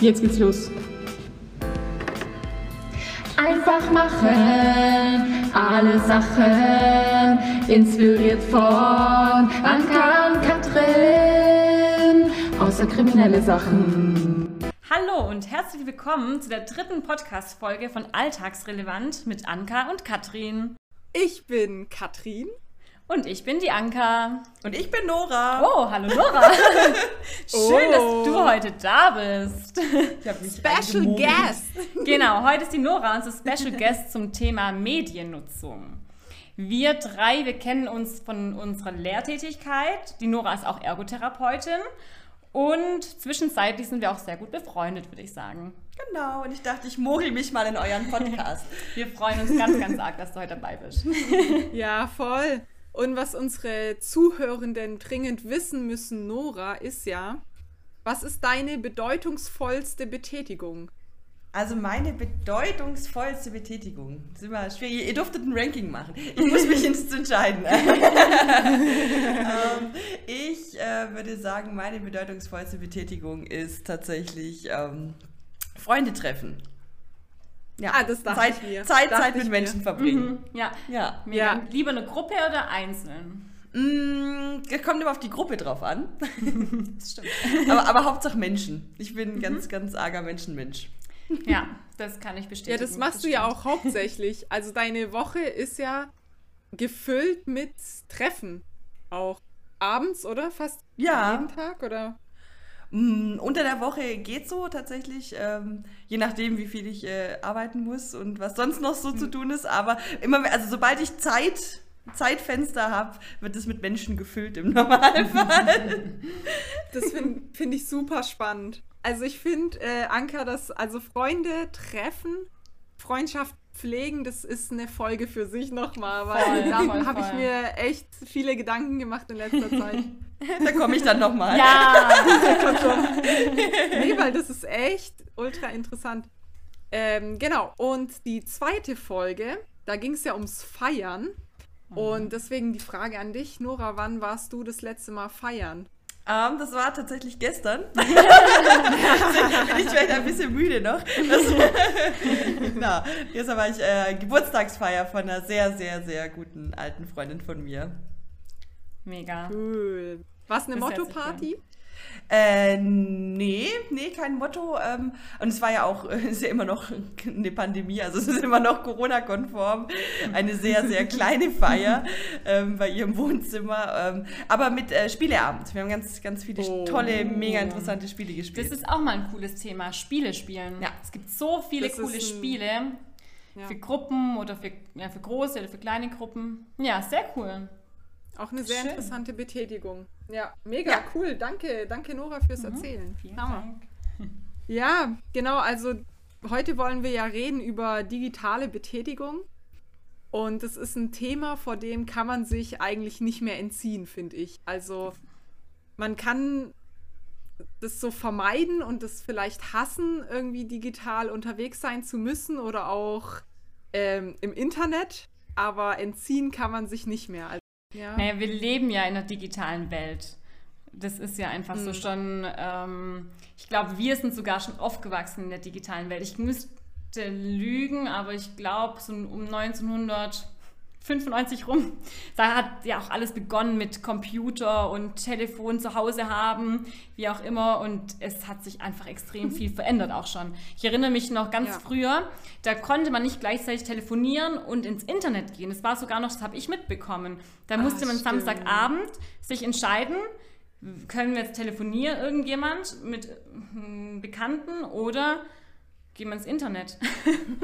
Jetzt geht's los. Einfach machen, alle Sachen, inspiriert von Anka und Katrin, außer kriminelle Sachen. Hallo und herzlich willkommen zu der dritten Podcast-Folge von Alltagsrelevant mit Anka und Katrin. Ich bin Katrin. Und ich bin die Anka. Und ich bin Nora. Oh, hallo Nora. Schön, oh. dass du heute da bist. Ich habe mich Special Guest. Genau, heute ist die Nora unser Special Guest zum Thema Mediennutzung. Wir drei, wir kennen uns von unserer Lehrtätigkeit. Die Nora ist auch Ergotherapeutin. Und zwischenzeitlich sind wir auch sehr gut befreundet, würde ich sagen. Genau, und ich dachte, ich mogel mich mal in euren Podcast. wir freuen uns ganz, ganz arg, dass du heute dabei bist. ja, voll. Und was unsere Zuhörenden dringend wissen müssen, Nora, ist ja, was ist deine bedeutungsvollste Betätigung? Also meine bedeutungsvollste Betätigung. Das ist immer schwierig. Ihr durftet ein Ranking machen. Ich muss mich jetzt entscheiden. ähm, ich äh, würde sagen, meine bedeutungsvollste Betätigung ist tatsächlich ähm, Freunde treffen. Ja, ah, das Zeit, ich mir. Zeit, Zeit mit Menschen mir. verbringen. Mhm. Ja. ja. ja. Lieber eine Gruppe oder einzeln? Mm, kommt immer auf die Gruppe drauf an. das stimmt. aber, aber Hauptsache Menschen. Ich bin ein mhm. ganz, ganz arger Menschenmensch. Ja, das kann ich bestätigen. Ja, das machst das du ja auch hauptsächlich. Also deine Woche ist ja gefüllt mit Treffen. Auch abends, oder? Fast ja. jeden Tag, oder? Mm, unter der Woche geht so tatsächlich, ähm, je nachdem, wie viel ich äh, arbeiten muss und was sonst noch so mhm. zu tun ist. Aber immer, also sobald ich Zeit, Zeitfenster habe, wird es mit Menschen gefüllt im Normalfall. das finde find ich super spannend. Also ich finde, äh, Anka, dass also Freunde treffen, Freundschaft pflegen, das ist eine Folge für sich nochmal, weil da habe ich mir echt viele Gedanken gemacht in letzter Zeit. da komme ich dann nochmal. Ja, nee, weil das ist echt ultra interessant. Ähm, genau, und die zweite Folge, da ging es ja ums Feiern. Mhm. Und deswegen die Frage an dich, Nora, wann warst du das letzte Mal feiern? Um, ähm, das war tatsächlich gestern. bin ich vielleicht ein bisschen müde noch. Das, na, gestern war ich äh, Geburtstagsfeier von einer sehr, sehr, sehr guten alten Freundin von mir. Mega. Cool. War es eine Motto-Party? Äh, nee, nee, kein Motto. Ähm, und es war ja auch, ist ja immer noch eine Pandemie, also es ist immer noch Corona-konform. Eine sehr, sehr kleine Feier ähm, bei ihrem Wohnzimmer. Ähm, aber mit äh, Spieleabend. Wir haben ganz, ganz viele oh. tolle, mega interessante Spiele gespielt. Das ist auch mal ein cooles Thema, Spiele spielen. Ja. Es gibt so viele das coole Spiele. Ja. Für Gruppen oder für, ja, für große oder für kleine Gruppen. Ja, sehr cool. Auch eine sehr Schön. interessante Betätigung. Ja, mega ja. cool. Danke, danke Nora fürs mhm. Erzählen. Vielen Dank. Ja, genau. Also heute wollen wir ja reden über digitale Betätigung. Und das ist ein Thema, vor dem kann man sich eigentlich nicht mehr entziehen, finde ich. Also man kann das so vermeiden und das vielleicht hassen, irgendwie digital unterwegs sein zu müssen oder auch ähm, im Internet, aber entziehen kann man sich nicht mehr. Ja. Naja, wir leben ja in einer digitalen Welt. Das ist ja einfach mhm. so schon, ähm, ich glaube, wir sind sogar schon aufgewachsen in der digitalen Welt. Ich müsste lügen, aber ich glaube, so um 1900 95 rum. Da hat ja auch alles begonnen mit Computer und Telefon zu Hause haben, wie auch immer. Und es hat sich einfach extrem mhm. viel verändert auch schon. Ich erinnere mich noch ganz ja. früher, da konnte man nicht gleichzeitig telefonieren und ins Internet gehen. Das war sogar noch, das habe ich mitbekommen. Da ah, musste man stimmt. Samstagabend sich entscheiden, können wir jetzt telefonieren, irgendjemand mit hm, Bekannten oder gehen wir ins Internet.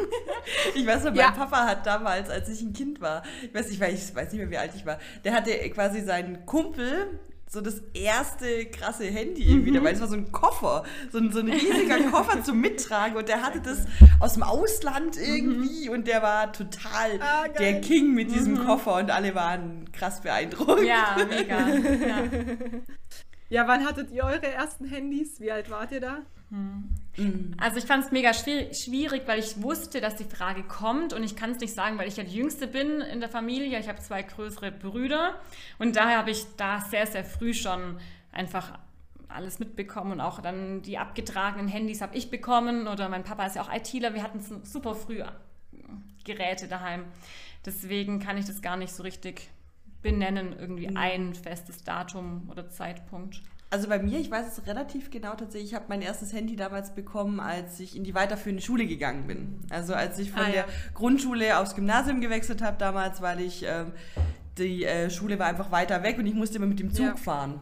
ich weiß noch, mein ja. Papa hat damals, als ich ein Kind war, ich weiß, nicht, ich weiß nicht mehr, wie alt ich war, der hatte quasi seinen Kumpel so das erste krasse Handy irgendwie mhm. dabei. Das war so ein Koffer, so ein, so ein riesiger Koffer zum Mittragen und der hatte das aus dem Ausland irgendwie mhm. und der war total ah, der King mit diesem mhm. Koffer und alle waren krass beeindruckt. Ja, mega. Ja. ja, wann hattet ihr eure ersten Handys? Wie alt wart ihr da? Mhm. Also ich fand es mega schwierig, weil ich wusste, dass die Frage kommt und ich kann es nicht sagen, weil ich ja die Jüngste bin in der Familie. Ich habe zwei größere Brüder und daher habe ich da sehr, sehr früh schon einfach alles mitbekommen und auch dann die abgetragenen Handys habe ich bekommen oder mein Papa ist ja auch ITler, wir hatten super früh Geräte daheim. Deswegen kann ich das gar nicht so richtig benennen, irgendwie mhm. ein festes Datum oder Zeitpunkt. Also bei mir, ich weiß es relativ genau tatsächlich, ich habe mein erstes Handy damals bekommen, als ich in die weiterführende Schule gegangen bin. Also als ich von ah, ja. der Grundschule aufs Gymnasium gewechselt habe damals, weil ich, ähm, die äh, Schule war einfach weiter weg und ich musste immer mit dem Zug ja. fahren.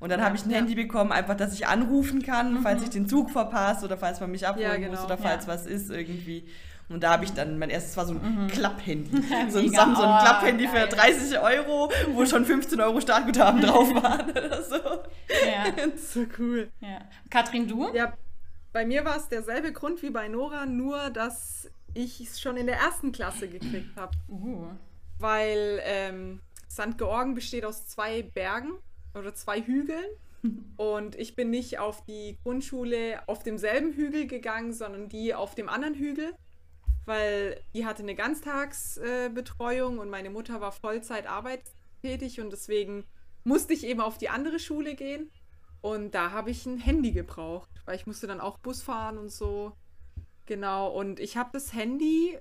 Und dann ja, habe ich ein. Handy bekommen, einfach, dass ich anrufen kann, mhm. falls ich den Zug verpasse oder falls man mich abholen genau. muss oder falls was ist irgendwie. Und da habe ich dann, mein erstes war so ein mhm. Klapp-Handy. so ein Samsung oh, Klapp-Handy für 30 Euro, wo schon 15 Euro Startguthaben drauf waren oder so. Ja. so cool. Ja. Katrin, du? Ja, bei mir war es derselbe Grund wie bei Nora, nur dass ich es schon in der ersten Klasse gekriegt habe. Uh. Weil ähm, St. Georgen besteht aus zwei Bergen oder zwei Hügeln. Und ich bin nicht auf die Grundschule auf demselben Hügel gegangen, sondern die auf dem anderen Hügel weil die hatte eine Ganztagsbetreuung äh, und meine Mutter war Vollzeit arbeitstätig und deswegen musste ich eben auf die andere Schule gehen. Und da habe ich ein Handy gebraucht, weil ich musste dann auch Bus fahren und so. Genau, und ich habe das Handy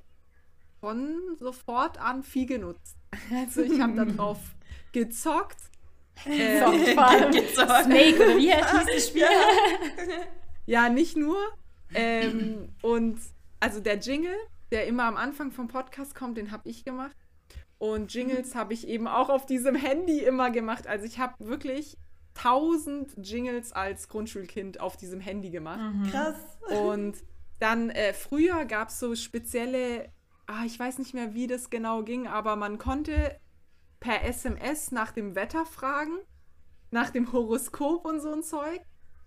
von sofort an viel genutzt. Also ich habe da drauf gezockt. Äh, gezockt. Snake, oder wie hieß das Spiel? ja, nicht nur. Ähm, und also der Jingle, der immer am Anfang vom Podcast kommt, den habe ich gemacht. Und Jingles habe ich eben auch auf diesem Handy immer gemacht. Also ich habe wirklich tausend Jingles als Grundschulkind auf diesem Handy gemacht. Mhm. Krass. Und dann äh, früher gab es so spezielle, ah, ich weiß nicht mehr, wie das genau ging, aber man konnte per SMS nach dem Wetter fragen, nach dem Horoskop und so ein Zeug.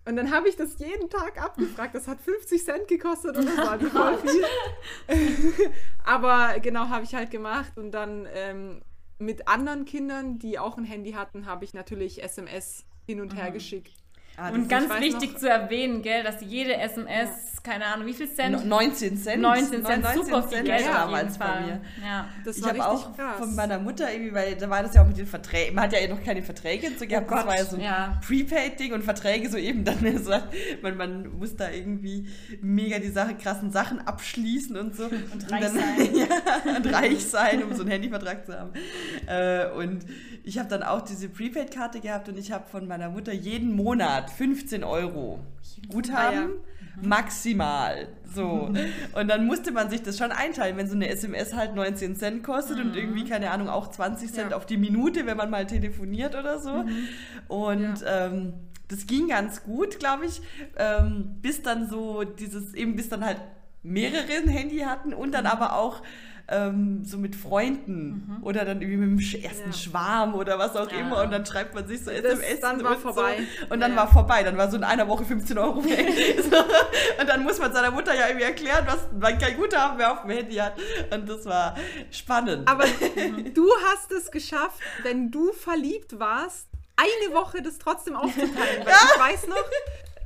Und dann habe ich das jeden Tag abgefragt. Das hat 50 Cent gekostet und das war voll viel. Aber genau habe ich halt gemacht. Und dann ähm, mit anderen Kindern, die auch ein Handy hatten, habe ich natürlich SMS hin und her mhm. geschickt. Ah, und ganz wichtig noch, zu erwähnen, gell, dass jede SMS, ja. keine Ahnung, wie viel Cent? 19 Cent. 19 Cent, 19 super viel Geld ja, damals von mir. Ja. Das ich habe auch krass. von meiner Mutter irgendwie, weil da war das ja auch mit den Verträgen, man hat ja noch keine Verträge so gehabt, oh das war ja so ein ja. Prepaid-Ding und Verträge so eben dann so, man, man muss da irgendwie mega die Sache, krassen Sachen abschließen und so. Und, und reich dann, sein. ja, und reich sein, um so einen Handyvertrag zu haben. Äh, und ich habe dann auch diese Prepaid-Karte gehabt und ich habe von meiner Mutter jeden Monat 15 Euro Guthaben. Ja. Maximal. So. Und dann musste man sich das schon einteilen, wenn so eine SMS halt 19 Cent kostet mhm. und irgendwie, keine Ahnung, auch 20 Cent ja. auf die Minute, wenn man mal telefoniert oder so. Mhm. Und ja. ähm, das ging ganz gut, glaube ich, ähm, bis dann so dieses, eben bis dann halt mehrere ein Handy hatten und dann mhm. aber auch ähm, so mit Freunden mhm. oder dann irgendwie mit dem ersten ja. Schwarm oder was auch ja. immer und dann schreibt man sich so SMS dann war vorbei. So. und dann ja. war vorbei, dann war so in einer Woche 15 Euro weg. Und dann muss man seiner Mutter ja irgendwie erklären, was man kein Guthaben mehr auf dem Handy hat und das war spannend. Aber du hast es geschafft, wenn du verliebt warst, eine Woche das trotzdem aufzuteilen. Weil ich weiß noch,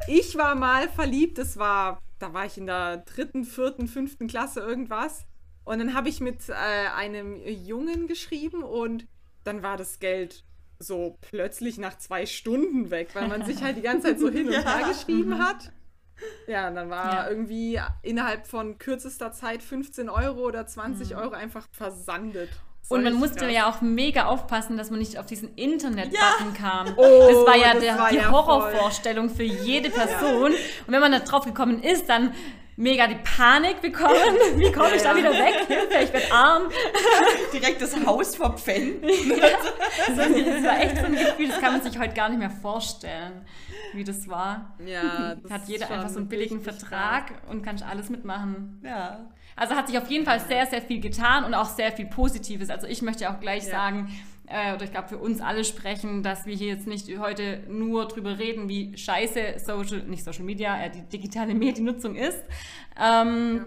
ich war mal verliebt, das war, da war ich in der dritten, vierten, fünften Klasse irgendwas. Und dann habe ich mit äh, einem Jungen geschrieben und dann war das Geld so plötzlich nach zwei Stunden weg, weil man sich halt die ganze Zeit so hin und ja. her geschrieben mhm. hat. Ja, und dann war ja. irgendwie innerhalb von kürzester Zeit 15 Euro oder 20 mhm. Euro einfach versandet. Und man musste krass. ja auch mega aufpassen, dass man nicht auf diesen Internet-Button ja. kam. Oh, das war ja der, war die ja Horrorvorstellung für jede Person. Ja. Und wenn man da drauf gekommen ist, dann mega die Panik bekommen. Wie komme ich da wieder weg? Hilfe, ich bin arm. Direkt das Haus verpfänden. ja, das war echt so ein Gefühl, das kann man sich heute gar nicht mehr vorstellen, wie das war. Ja, das hat jeder einfach so einen billigen Vertrag stark. und kann alles mitmachen. Ja. Also hat sich auf jeden Fall sehr, sehr viel getan und auch sehr viel Positives. Also ich möchte auch gleich ja. sagen, äh, oder ich glaube für uns alle sprechen, dass wir hier jetzt nicht heute nur drüber reden, wie scheiße Social, nicht Social Media, äh, die digitale Mediennutzung ist. Ähm, ja.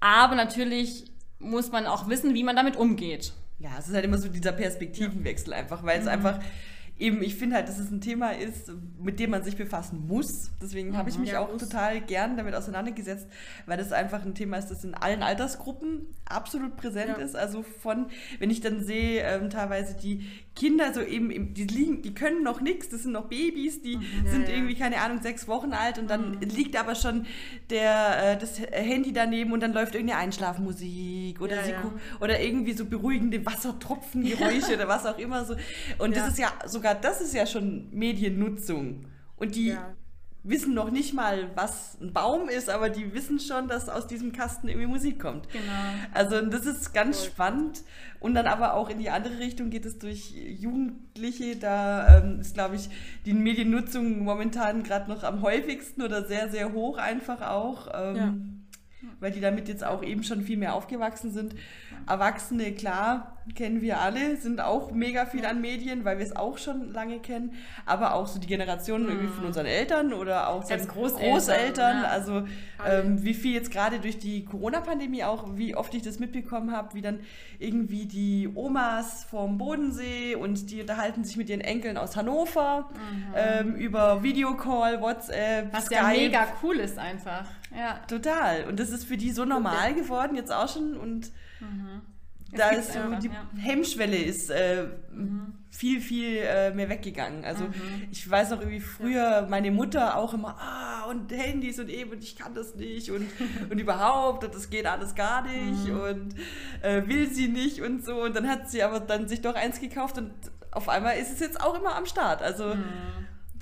Aber natürlich muss man auch wissen, wie man damit umgeht. Ja, es ist halt immer so dieser Perspektivenwechsel einfach, weil es mhm. einfach eben, ich finde halt, dass es ein Thema ist, mit dem man sich befassen muss. Deswegen mhm, habe ich mich ja, auch muss. total gern damit auseinandergesetzt, weil das einfach ein Thema ist, das in allen Altersgruppen absolut präsent ja. ist. Also von, wenn ich dann sehe, ähm, teilweise die Kinder so eben, die liegen, die können noch nichts, das sind noch Babys, die mhm, ja, sind irgendwie, keine Ahnung, sechs Wochen alt und dann mhm. liegt aber schon der, äh, das Handy daneben und dann läuft irgendeine Einschlafmusik oder, sie oder irgendwie so beruhigende Wassertropfengeräusche oder was auch immer so. Und das ist ja so sogar das ist ja schon Mediennutzung. Und die ja. Wissen noch nicht mal, was ein Baum ist, aber die wissen schon, dass aus diesem Kasten irgendwie Musik kommt. Genau. Also das ist ganz cool. spannend. Und dann aber auch in die andere Richtung geht es durch Jugendliche. Da ähm, ist, glaube ich, die Mediennutzung momentan gerade noch am häufigsten oder sehr, sehr hoch einfach auch. Ähm, ja weil die damit jetzt auch eben schon viel mehr aufgewachsen sind. Erwachsene, klar, kennen wir alle, sind auch mega viel an Medien, weil wir es auch schon lange kennen, aber auch so die Generationen irgendwie von mhm. unseren Eltern oder auch selbst Großeltern. Großeltern ja. Also ähm, wie viel jetzt gerade durch die Corona-Pandemie auch, wie oft ich das mitbekommen habe, wie dann irgendwie die Omas vom Bodensee und die unterhalten sich mit ihren Enkeln aus Hannover mhm. ähm, über Videocall, WhatsApp, Was Skype. ja mega cool ist einfach. Ja. Total. Und das ist für die so normal geworden jetzt auch schon und mhm. da ist so, einfach, die ja. Hemmschwelle ist äh, mhm. viel, viel äh, mehr weggegangen. Also mhm. ich weiß noch irgendwie früher meine Mutter auch immer, ah, und Handys und eben, und ich kann das nicht und, und überhaupt, und das geht alles gar nicht mhm. und äh, will sie nicht und so. Und dann hat sie aber dann sich doch eins gekauft und auf einmal ist es jetzt auch immer am Start. Also mhm.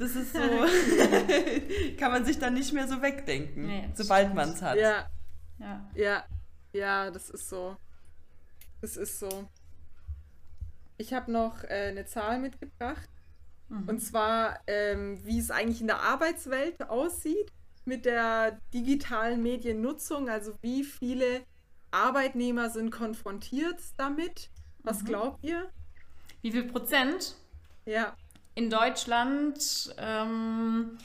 Das ist so, kann man sich dann nicht mehr so wegdenken, nee, sobald man es hat. Ja. ja, ja, ja, das ist so. Das ist so. Ich habe noch äh, eine Zahl mitgebracht. Mhm. Und zwar, ähm, wie es eigentlich in der Arbeitswelt aussieht mit der digitalen Mediennutzung. Also wie viele Arbeitnehmer sind konfrontiert damit? Was mhm. glaubt ihr? Wie viel Prozent? Ja in Deutschland, ähm,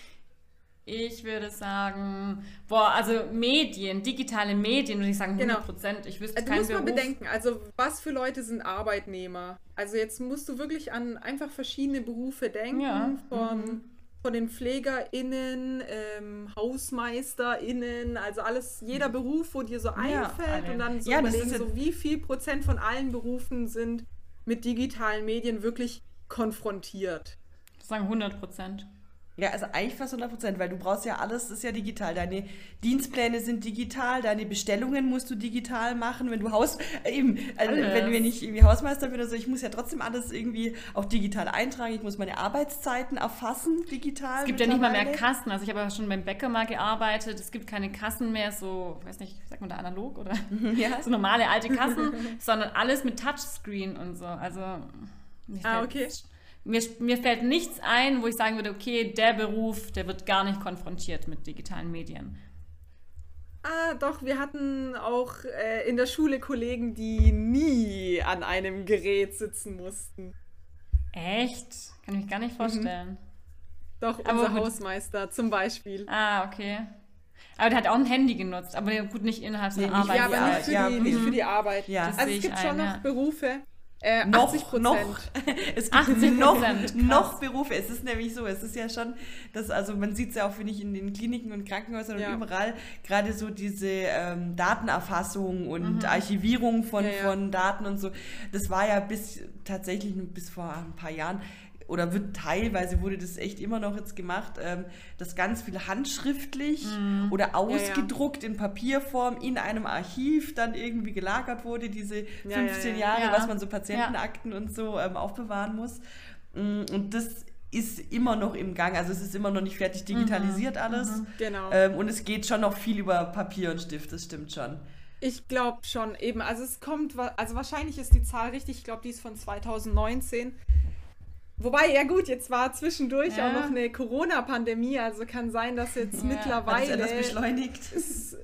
ich würde sagen, boah, also Medien, digitale Medien, würde ich sagen 100 genau. Prozent. Genau. Ich wüsste also, Du musst mal bedenken, also was für Leute sind Arbeitnehmer? Also jetzt musst du wirklich an einfach verschiedene Berufe denken, ja. von, mhm. von den PflegerInnen, ähm, HausmeisterInnen, also alles, jeder Beruf, wo dir so einfällt ja, und dann so ja, überlegen, so wie viel Prozent von allen Berufen sind mit digitalen Medien wirklich konfrontiert. Ich sagen 100 Prozent. Ja, also eigentlich fast 100 Prozent, weil du brauchst ja alles, ist ja digital. Deine Dienstpläne sind digital, deine Bestellungen musst du digital machen. Wenn du Haus, äh, eben, also wenn wir nicht irgendwie Hausmeister bin oder so, ich muss ja trotzdem alles irgendwie auch digital eintragen. Ich muss meine Arbeitszeiten erfassen, digital. Es gibt ja nicht mal mehr Kassen. Also ich habe ja schon beim Bäcker mal gearbeitet. Es gibt keine Kassen mehr, so, weiß nicht, sagt man da analog oder ja. so normale alte Kassen, sondern alles mit Touchscreen und so. Also mir ah, okay. Mir, mir fällt nichts ein, wo ich sagen würde, okay, der Beruf, der wird gar nicht konfrontiert mit digitalen Medien. Ah, doch, wir hatten auch äh, in der Schule Kollegen, die nie an einem Gerät sitzen mussten. Echt? Kann ich mir gar nicht mhm. vorstellen. Mhm. Doch, aber unser Hausmeister zum Beispiel. Ah, okay. Aber der hat auch ein Handy genutzt, aber gut, nicht innerhalb seiner nee, Arbeit. Ja, aber nicht für, ja, die, nicht für die Arbeit. Ja. Also es gibt ein, schon noch ja. Berufe, äh, noch, 80 noch, es gibt noch, noch Berufe. Es ist nämlich so, es ist ja schon, dass, also man sieht es ja auch, finde ich, in den Kliniken und Krankenhäusern ja. und überall, gerade so diese ähm, Datenerfassung und mhm. Archivierung von, ja, ja. von Daten und so, das war ja bis tatsächlich bis vor ein paar Jahren oder wird teilweise wurde das echt immer noch jetzt gemacht, ähm, dass ganz viel handschriftlich mm. oder ausgedruckt ja, ja. in Papierform in einem Archiv dann irgendwie gelagert wurde, diese ja, 15 Jahre, was man so Patientenakten und so ähm, aufbewahren muss. Mm, und das ist immer noch im Gang, also es ist immer noch nicht fertig digitalisiert mhm. alles. Mhm. Genau. Ähm, und es geht schon noch viel über Papier und Stift, das stimmt schon. Ich glaube schon eben. Also es kommt, also wahrscheinlich ist die Zahl richtig. Ich glaube, die ist von 2019. Wobei, ja gut, jetzt war zwischendurch ja. auch noch eine Corona-Pandemie, also kann sein, dass jetzt ja. mittlerweile das beschleunigt. Ist,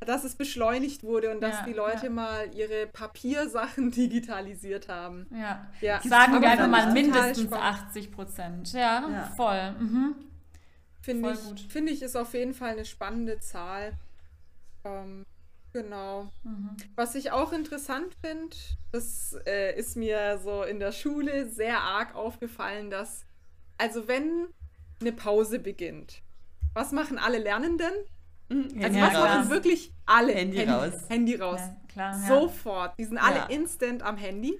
dass es beschleunigt wurde und dass ja, die Leute ja. mal ihre Papiersachen digitalisiert haben. Ja, ja. sagen wir einfach mal mindestens 80 Prozent. Ja, ja, voll. Mhm. Finde ich, find ich, ist auf jeden Fall eine spannende Zahl. Ähm, Genau. Mhm. Was ich auch interessant finde, das äh, ist mir so in der Schule sehr arg aufgefallen, dass Also wenn eine Pause beginnt, was machen alle Lernenden? Mhm. Also Ja, was machen wirklich alle? Handy raus. Handy raus. Ja, klar, ja. Sofort. Die sind alle Ja. instant am Handy.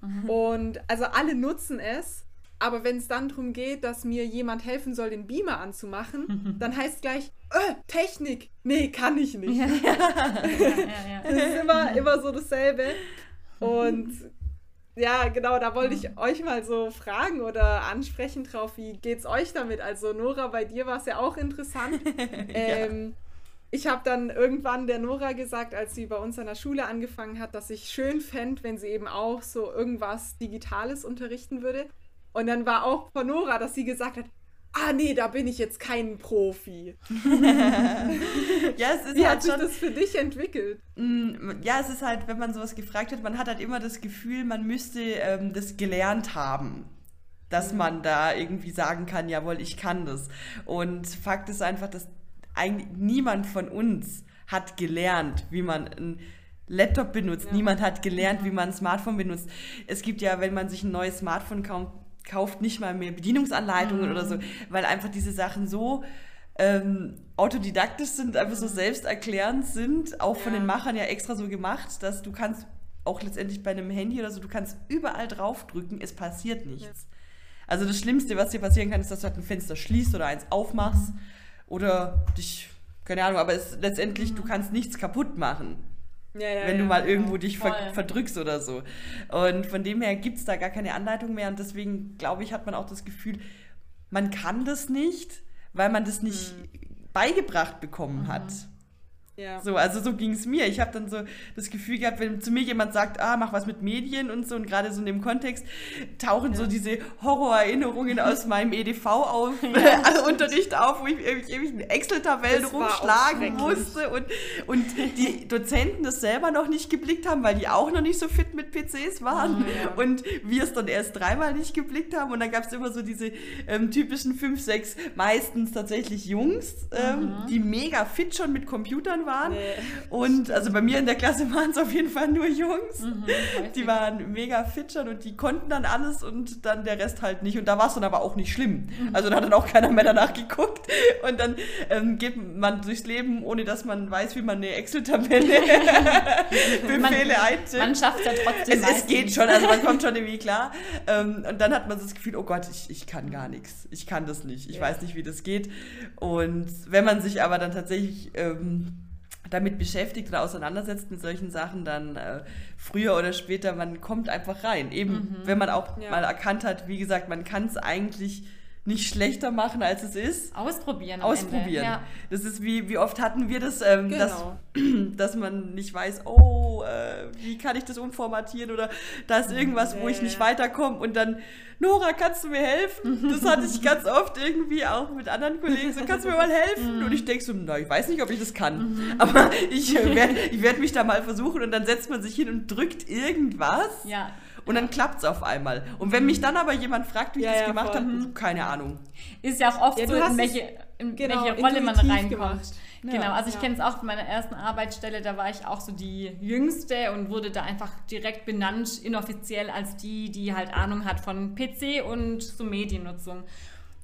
Mhm. Und also alle nutzen es. Aber wenn es dann darum geht, dass mir jemand helfen soll, den Beamer anzumachen, dann heißt gleich, äh, Technik. Nee, kann ich nicht. Ja, ja. Das ist immer, immer so dasselbe. Und ja, genau, da wollte ich euch mal so fragen oder ansprechen drauf, wie geht's euch damit? Also Nora, bei dir war es ja auch interessant. ähm, ich habe dann irgendwann der Nora gesagt, als sie bei uns an der Schule angefangen hat, dass ich schön fände, wenn sie eben auch so irgendwas Digitales unterrichten würde. Und dann war auch von Nora, dass sie gesagt hat, ah nee, da bin ich jetzt kein Profi. Ja, es ist Wie halt hat sich schon. das für dich entwickelt? Mm, Ja, es ist halt, wenn man sowas gefragt wird, man hat halt immer das Gefühl, man müsste ähm, das gelernt haben. Dass man da irgendwie sagen kann, jawohl, ich kann das. Und Fakt ist einfach, dass eigentlich niemand von uns hat gelernt, wie man ein Laptop benutzt. Ja. Niemand hat gelernt, wie man ein Smartphone benutzt. Es gibt ja, wenn man sich ein neues Smartphone kauft, kauft nicht mal mehr Bedienungsanleitungen oder so, weil einfach diese Sachen so ähm, autodidaktisch sind, einfach so selbsterklärend sind, auch von Ja. den Machern ja extra so gemacht, dass du kannst auch letztendlich bei einem Handy oder so, du kannst überall draufdrücken, es passiert nichts. Also das Schlimmste, was dir passieren kann, ist, dass du halt ein Fenster schließt oder eins aufmachst oder dich, keine Ahnung, aber es, letztendlich, du kannst nichts kaputt machen Ja, ja, wenn du mal genau. irgendwo dich Voll. verdrückst oder so. Und von dem her gibt es da gar keine Anleitung mehr und deswegen, glaube ich, hat man auch das Gefühl, man kann das nicht, weil man das nicht beigebracht bekommen hat. Ja. So, also so ging es mir. Ich habe dann so das Gefühl gehabt, wenn zu mir jemand sagt, ah, mach was mit Medien und so, und gerade so in dem Kontext tauchen so diese Horrorerinnerungen aus meinem EDV-Unterricht auf, wo ich ewig, ewig in Excel-Tabellen rumschlagen musste und, und die Dozenten das selber noch nicht geblickt haben, weil die auch noch nicht so fit mit PCs waren und wir es dann erst dreimal nicht geblickt haben und dann gab es immer so diese ähm, typischen fünf, sechs, meistens tatsächlich Jungs, ähm, die mega fit schon mit Computern waren Nee. und also bei mir in der Klasse waren es auf jeden Fall nur Jungs. Mhm, Die waren mega fit schon und die konnten dann alles und dann der Rest halt nicht. Und da war es dann aber auch nicht schlimm. Also da hat dann auch keiner mehr danach geguckt. Und dann ähm, geht man durchs Leben, ohne dass man weiß, wie man eine Excel-Tabelle Befehle eintippt. Man schafft ja trotzdem. Es, es geht schon, also man kommt schon irgendwie klar. Ähm, und dann hat man so das Gefühl, oh Gott, ich, ich kann gar nichts. Ich kann das nicht. Ich Ja. weiß nicht, wie das geht. Und wenn man sich aber dann tatsächlich ähm, damit beschäftigt oder auseinandersetzt mit solchen Sachen, dann äh, früher oder später, man kommt einfach rein. Eben, wenn man auch Ja. mal erkannt hat, wie gesagt, man kann es eigentlich nicht schlechter machen, als es ist. Ausprobieren. Ausprobieren. Ja. Das ist wie, wie oft hatten wir das, ähm, Genau. dass, dass man nicht weiß, oh, äh, wie kann ich das umformatieren oder da ist irgendwas, wo ich nicht weiterkomme und dann, Nora, kannst du mir helfen? Das hatte ich ganz oft irgendwie auch mit anderen Kollegen, so, kannst du mir mal helfen? Und ich denke so, na, ich weiß nicht, ob ich das kann, aber ich werde ich werd mich da mal versuchen und dann setzt man sich hin und drückt irgendwas ja. Und dann klappt es auf einmal. Und wenn mich dann aber jemand fragt, wie ich Ja, das ja, gemacht habe, keine Ahnung. Ist ja auch oft Ja, so, in welche, in genau, welche Rolle man reinkommt. gemacht. Genau, also ich Ja. kenne es auch von meiner ersten Arbeitsstelle, da war ich auch so die Jüngste und wurde da einfach direkt benannt, inoffiziell als die, die halt Ahnung hat von PC und so Mediennutzung.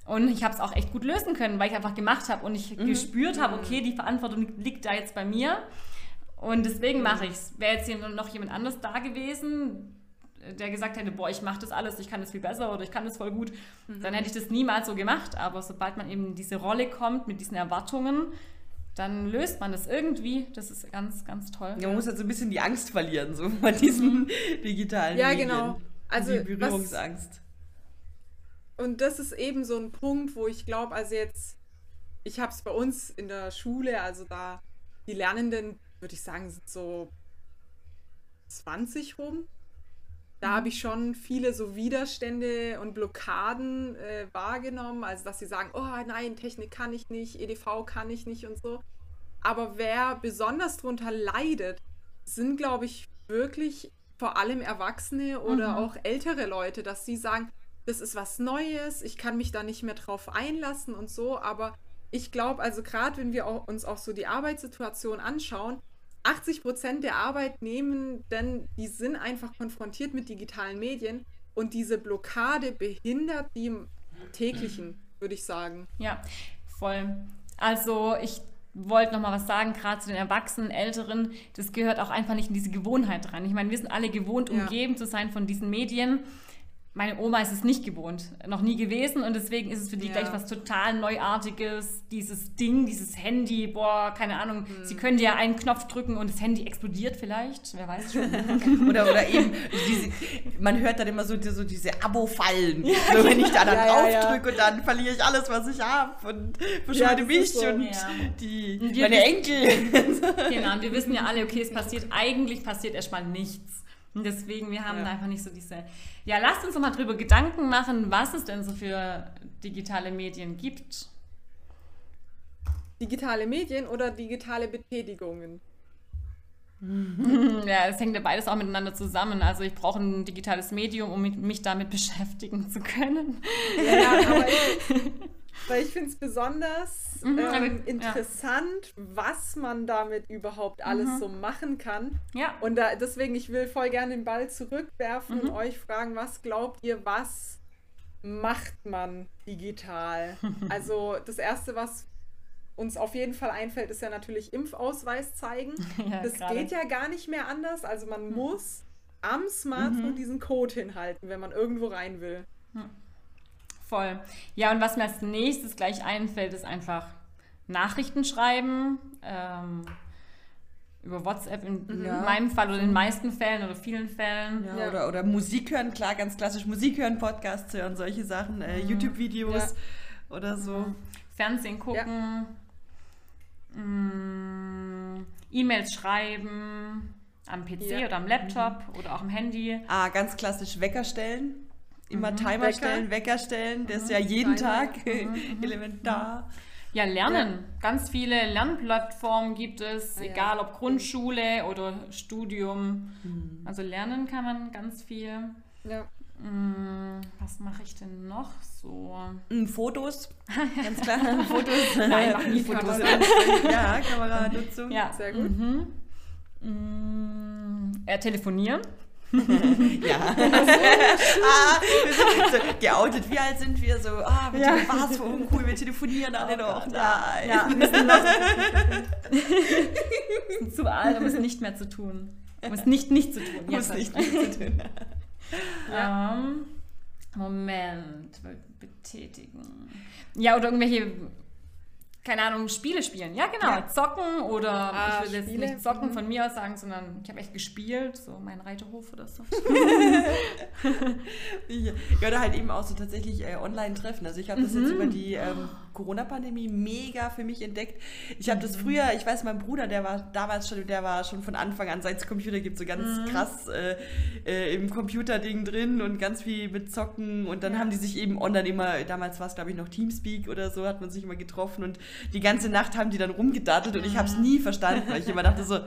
Und ich habe es auch echt gut lösen können, weil ich einfach gemacht habe und ich Mhm. gespürt habe, okay, die Verantwortung liegt da jetzt bei mir. Und deswegen Mhm. mache ich es. Wäre jetzt hier noch jemand anders da gewesen, der gesagt hätte, boah, ich mache das alles, ich kann das viel besser oder ich kann das voll gut, dann hätte ich das niemals so gemacht. Aber sobald man eben in diese Rolle kommt mit diesen Erwartungen, dann löst man das irgendwie. Das ist ganz, ganz toll. Ja, man muss halt so ein bisschen die Angst verlieren, so von diesen digitalen Ja, Medien. genau. Also, die was- Berührungsangst. Und das ist eben so ein Punkt, wo ich glaube, also jetzt, ich habe es bei uns in der Schule, also da die Lernenden, würde ich sagen, sind so 20 rum. Da habe ich schon viele so Widerstände und Blockaden äh, wahrgenommen, also dass sie sagen, oh nein, Technik kann ich nicht, EDV kann ich nicht und so. Aber wer besonders darunter leidet, sind, glaube ich, wirklich vor allem Erwachsene oder auch ältere Leute, dass sie sagen, das ist was Neues, ich kann mich da nicht mehr drauf einlassen und so. Aber ich glaube, also gerade wenn wir auch, uns auch so die Arbeitssituation anschauen, 80 Prozent der Arbeitnehmenden, die sind einfach konfrontiert mit digitalen Medien und diese Blockade behindert die täglichen, würde ich sagen. Ja, voll. Also ich wollte noch mal was sagen, gerade zu den Erwachsenen, Älteren, das gehört auch einfach nicht in diese Gewohnheit rein. Ich meine, wir sind alle gewohnt, Ja. umgeben zu sein von diesen Medien. Meine Oma ist es nicht gewohnt, noch nie gewesen und deswegen ist es für die Ja. gleich was total Neuartiges, dieses Ding, dieses Handy, boah, keine Ahnung, Hm. sie können ja einen Knopf drücken und das Handy explodiert vielleicht, wer weiß schon. Oder, oder eben, diese, man hört dann immer so, so diese Abo-Fallen. So, wenn ich da dann Ja, ja, ja. draufdrücke und dann verliere ich alles, was ich habe und Ja, das mich so. und Ja. die, Und meine Enkel. genau, und wir wissen ja alle, okay, es passiert, eigentlich passiert erstmal nichts. Und deswegen, wir haben Ja. da einfach nicht so diese. Ja, lasst uns doch mal drüber Gedanken machen, was es denn so für digitale Medien gibt. Digitale Medien oder digitale Betätigungen? Ja, das hängt ja beides auch miteinander zusammen. Also ich brauche ein digitales Medium, um mich- damit beschäftigen zu können. Ja, aber weil ich finde es besonders Mhm, ähm, ja. interessant, was man damit überhaupt alles Mhm. so machen kann. Ja. Und da, deswegen, ich will voll gerne den Ball zurückwerfen Mhm. und euch fragen, was glaubt ihr, was macht man digital? also das Erste, was uns auf jeden Fall einfällt, ist ja natürlich Impfausweis zeigen. ja Das gerade. geht ja gar nicht mehr anders. Also man muss am Smartphone diesen Code hinhalten, wenn man irgendwo rein will. Voll. Ja, und was mir als nächstes gleich einfällt, ist einfach Nachrichten schreiben. Ähm, über WhatsApp in Ja. meinem Fall oder in den meisten Fällen oder vielen Fällen. Ja, Ja. Oder, oder Musik hören, klar, ganz klassisch Musik hören, Podcasts hören, solche Sachen, äh, YouTube-Videos oder so. Fernsehen gucken, mm, E-Mails schreiben, am PC Ja. oder am Laptop oder auch am Handy. Ah, ganz klassisch Wecker stellen. Immer Timer Wecker. stellen, Wecker stellen, der ist ja jeden Timer. Tag elementar. Ja, lernen. Ganz viele Lernplattformen gibt es, ja. egal ob Grundschule oder Studium. Also lernen kann man ganz viel. Ja. Mm, Was mache ich denn noch so? Mm, Fotos, ganz klar, Fotos. Nein, mach nie Fotos. ja, Kameranutzung. Ja. Sehr gut. Mhm. Äh, telefonieren. Ja. ah, wir sind so geoutet. Wie alt sind wir? So, ah, wir Ja. was für uncool, wir telefonieren alle noch. Nein. Ja, wir sind, noch, wir sind zu alt, um es nicht mehr zu tun. Um es nicht nicht zu tun. Muss Jetzt. nicht viel zu tun. Ähm, Moment, betätigen. Ja, oder irgendwelche, keine Ahnung, Spiele spielen. Ja, genau. Ja. Zocken oder Ah, ich will jetzt Spiele. nicht zocken Mhm. von mir aus sagen, sondern ich habe echt gespielt, so mein Reiterhof oder so. Ich, ja, oder halt eben auch so tatsächlich äh, Online-Treffen. Also ich habe das Mhm. jetzt über die ähm, Corona-Pandemie mega für mich entdeckt. Ich habe Mhm. das früher, ich weiß, mein Bruder, der war damals schon, der war schon von Anfang an, seit es Computer gibt, so ganz Mhm. krass äh, äh, im Computerding drin und ganz viel mit Zocken. Und dann haben die sich eben online immer, damals war es glaube ich noch Teamspeak oder so, hat man sich immer getroffen und die ganze Nacht haben die dann rumgedattelt und ich habe es nie verstanden, weil ich immer dachte so,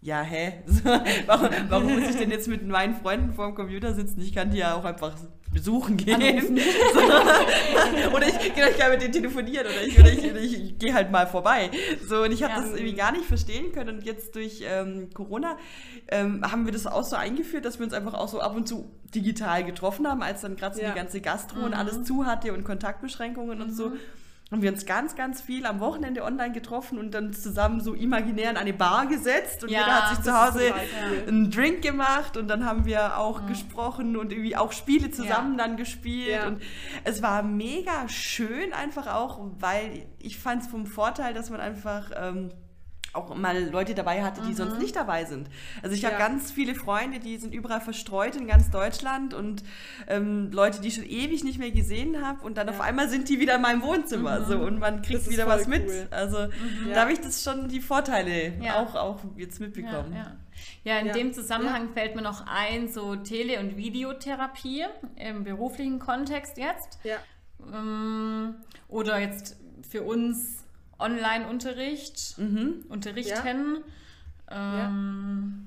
ja, hä? So, warum, warum muss ich denn jetzt mit meinen Freunden vor dem Computer sitzen? Ich kann die ja auch einfach besuchen gehen. So. Oder ich, genau, ich kann mit denen telefonieren oder ich, oder ich, ich, ich gehe halt mal vorbei. So, und ich habe Ja. das irgendwie gar nicht verstehen können. Und jetzt durch ähm, Corona ähm, haben wir das auch so eingeführt, dass wir uns einfach auch so ab und zu digital getroffen haben, als dann gerade so Ja. die ganze Gastro und alles zu hatte und Kontaktbeschränkungen und so haben wir uns ganz, ganz viel am Wochenende online getroffen und dann zusammen so imaginär in eine Bar gesetzt und Ja, jeder hat sich zu Hause total einen Drink gemacht und dann haben wir auch gesprochen und irgendwie auch Spiele zusammen Ja. dann gespielt Ja. und es war mega schön einfach auch, weil ich fand es vom Vorteil, dass man einfach ähm, auch mal Leute dabei hatte, die sonst nicht dabei sind. Also ich habe Ja. ganz viele Freunde, die sind überall verstreut in ganz Deutschland und ähm, Leute, die ich schon ewig nicht mehr gesehen habe und dann auf einmal sind die wieder in meinem Wohnzimmer so und man kriegt wieder was mit. cool. Also Ja. da habe ich das schon die Vorteile Ja. auch, auch jetzt mitbekommen. Ja, ja. ja in Ja. dem Zusammenhang fällt mir noch ein, so Tele- und Videotherapie im beruflichen Kontext jetzt. Ja. Ähm, Oder jetzt für uns Online-Unterricht, Mhm. unterrichten. Ähm,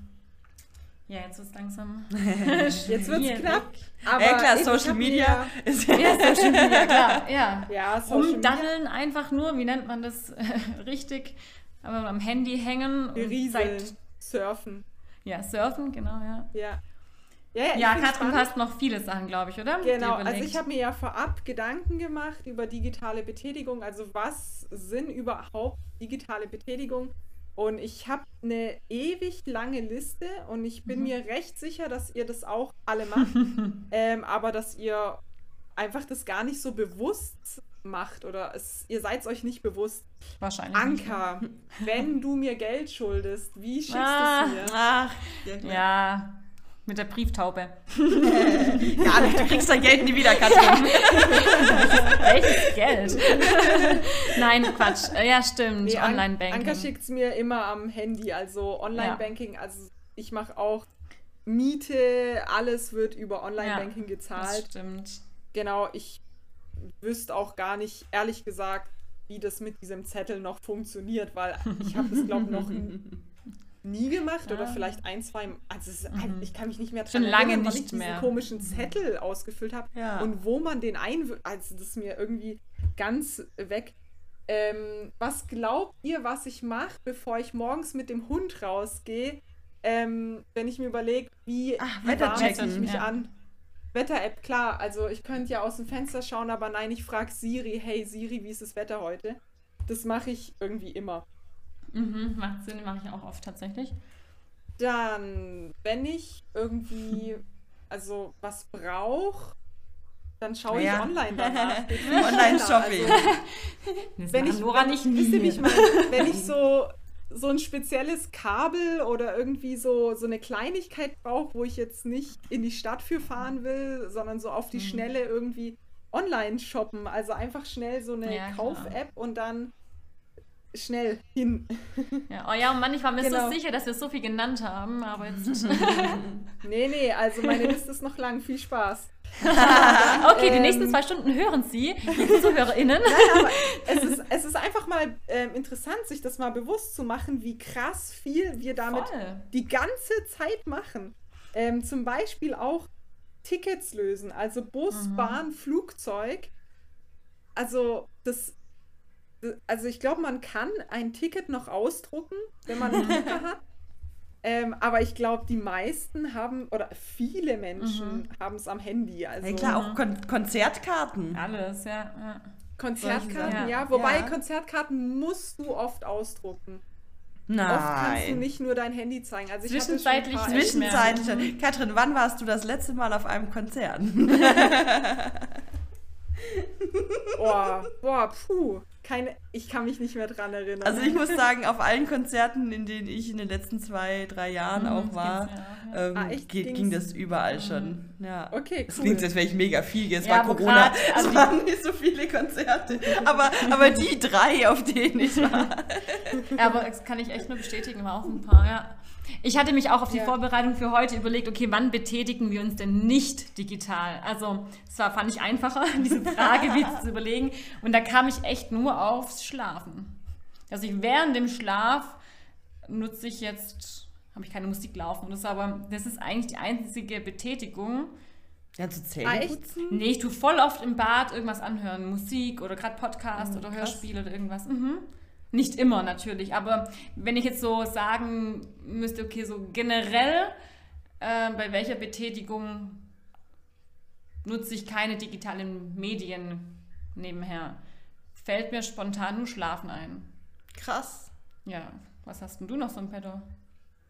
ja. jetzt ist es langsam. Jetzt wird's schwierig. knapp. Aber ja klar, Social Media ist Ja, Social Media, klar, ja. Ja, Social Media. Umdaddeln einfach nur, wie nennt man das richtig? Aber am Handy hängen und Berieseln, Zeit, surfen. ja, surfen, genau, ja. Ja. Ja, ja, ja Katrin, hast noch viele Sachen, glaube ich, oder? Genau, also ich habe mir ja vorab Gedanken gemacht über digitale Betätigung. Also was sind überhaupt digitale Betätigung? Und ich habe eine ewig lange Liste und ich bin mhm. mir recht sicher, dass ihr das auch alle macht. ähm, aber dass ihr einfach das gar nicht so bewusst macht oder es, ihr seid es euch nicht bewusst. Wahrscheinlich. Anka, wenn du mir Geld schuldest, wie schickst ah, du es mir? Ach, ja. Mit der Brieftaube. Gar nicht, du kriegst dein Geld nie wieder, Katrin. Welches Geld? Nein, Quatsch. Ja, stimmt. Nee, Online-Banking. Anka schickt es mir immer am Handy, also Online-Banking. Ja. Also ich mache auch Miete, alles wird über Online-Banking ja, gezahlt. Das stimmt. Genau, ich wüsste auch gar nicht, ehrlich gesagt, wie das mit diesem Zettel noch funktioniert, weil ich habe es, glaube ich, noch nie gemacht ja. oder vielleicht ein, zwei. Also ist, mhm. ich kann mich nicht mehr dran erinnern, nicht ich diesen mehr. komischen mhm. Zettel ausgefüllt habe ja. und wo man den ein. Also das ist mir irgendwie ganz weg. Ähm, was glaubt ihr, was ich mache, bevor ich morgens mit dem Hund rausgehe? Ähm, wenn ich mir überlege, wie, Ach, warm ich mich ja. an? Wetter-App, klar. Also ich könnte ja aus dem Fenster schauen, aber nein, ich frage Siri, hey Siri, wie ist das Wetter heute? Das mache ich irgendwie immer. Mhm, macht Sinn, mache ich auch oft tatsächlich. Dann, wenn ich irgendwie, also was brauche, dann schaue ja. ich online danach. Online-Shopping. Also, wenn ich, Nora nicht ich, wenn ich so so ein spezielles Kabel oder irgendwie so, so eine Kleinigkeit brauche, wo ich jetzt nicht in die Stadt für fahren will, sondern so auf die mhm. Schnelle irgendwie online shoppen. Also einfach schnell so eine ja, Kauf-App und dann schnell hin. Ja, oh ja, und Mann, ich war mir genau. so sicher, dass wir so viel genannt haben, aber jetzt. nee, nee, also meine Liste ist noch lang. Viel Spaß. okay, die ähm, nächsten zwei Stunden hören Sie, liebe ZuhörerInnen. Nein, es ist, es ist einfach mal ähm, interessant, sich das mal bewusst zu machen, wie krass viel wir damit Voll. die ganze Zeit machen. Ähm, zum Beispiel auch Tickets lösen, also Bus, mhm. Bahn, Flugzeug. Also das also ich glaube, man kann ein Ticket noch ausdrucken, wenn man einen Drucker hat. Ähm, aber ich glaube, die meisten haben, oder viele Menschen mhm. haben es am Handy. Also, ja, klar, auch Kon Konzertkarten. Alles, ja. ja. Konzertkarten, ja. ja. Wobei ja. Konzertkarten musst du oft ausdrucken. Nein. Oft kannst du nicht nur dein Handy zeigen. Also zwischenzeitlich, zwischenzeitlich. Katrin, wann warst du das letzte Mal auf einem Konzert? boah, boah, puh keine, ich kann mich nicht mehr dran erinnern. Also ich muss sagen, auf allen Konzerten, in denen ich in den letzten zwei, drei Jahren mhm, auch war, ja. ähm, ah, ging das überall mhm. schon. Ja. Okay, cool. Es klingt, als wäre ich mega viel. Es ja, war Corona, grad, also es waren nicht so viele Konzerte. aber, aber die drei, auf denen ich war. Ja, aber das kann ich echt nur bestätigen, war auch ein paar, ja. Ich hatte mich auch auf die ja. Vorbereitung für heute überlegt, okay, wann betätigen wir uns denn nicht digital? Also, es war, fand ich einfacher, diese Frage wie zu überlegen. Und da kam ich echt nur aufs Schlafen. Also, ich während dem Schlaf nutze ich jetzt, habe ich keine Musik laufen. Das ist aber, das ist eigentlich die einzige Betätigung. Ja, zu Zähne putzen? Nee, ich tue voll oft im Bad irgendwas anhören. Musik oder gerade Podcast mhm, oder Hörspiel oder irgendwas. Mhm. Nicht immer natürlich, aber wenn ich jetzt so sagen müsste, okay, so generell, äh, bei welcher Betätigung nutze ich keine digitalen Medien nebenher, fällt mir spontan nur Schlafen ein. Krass. Ja, was hast denn du noch so ein Pedo?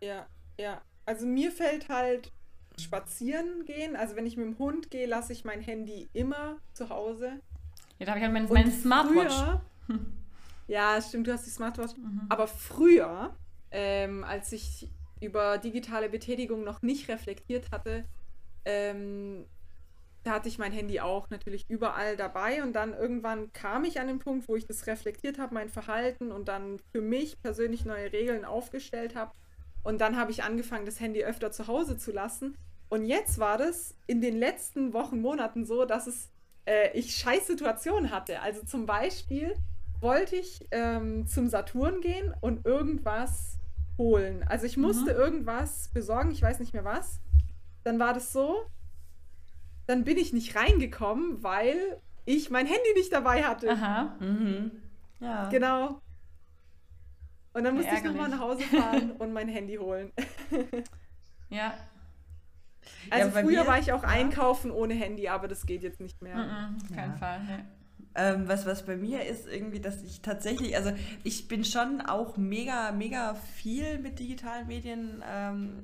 Ja, ja. Also mir fällt halt spazieren gehen. Also wenn ich mit dem Hund gehe, lasse ich mein Handy immer zu Hause. Ja, da habe ich halt meine, meine Smartwatch. Früher, Ja, stimmt, du hast die Smartwatch. Mhm. Aber früher, ähm, als ich über digitale Betätigung noch nicht reflektiert hatte, ähm, da hatte ich mein Handy auch natürlich überall dabei und dann irgendwann kam ich an den Punkt, wo ich das reflektiert habe, mein Verhalten und dann für mich persönlich neue Regeln aufgestellt habe. Und dann habe ich angefangen, das Handy öfter zu Hause zu lassen. Und jetzt war das in den letzten Wochen, Monaten so, dass es äh, ich scheiß Situationen hatte. Also zum Beispiel wollte ich ähm, zum Saturn gehen und irgendwas holen. Also ich musste mhm. irgendwas besorgen, ich weiß nicht mehr was. Dann war das so, dann bin ich nicht reingekommen, weil ich mein Handy nicht dabei hatte. Aha. Mhm. Ja. Genau. Und dann musste ich nochmal nach Hause fahren und mein Handy holen. ja. Also Ja, früher mir- war ich auch ja. einkaufen ohne Handy, aber das geht jetzt nicht mehr. Mhm, auf keinen Ja. Fall. Ne. Ähm, was, was bei mir ist irgendwie, dass ich tatsächlich, also ich bin schon auch mega, mega viel mit digitalen Medien ähm,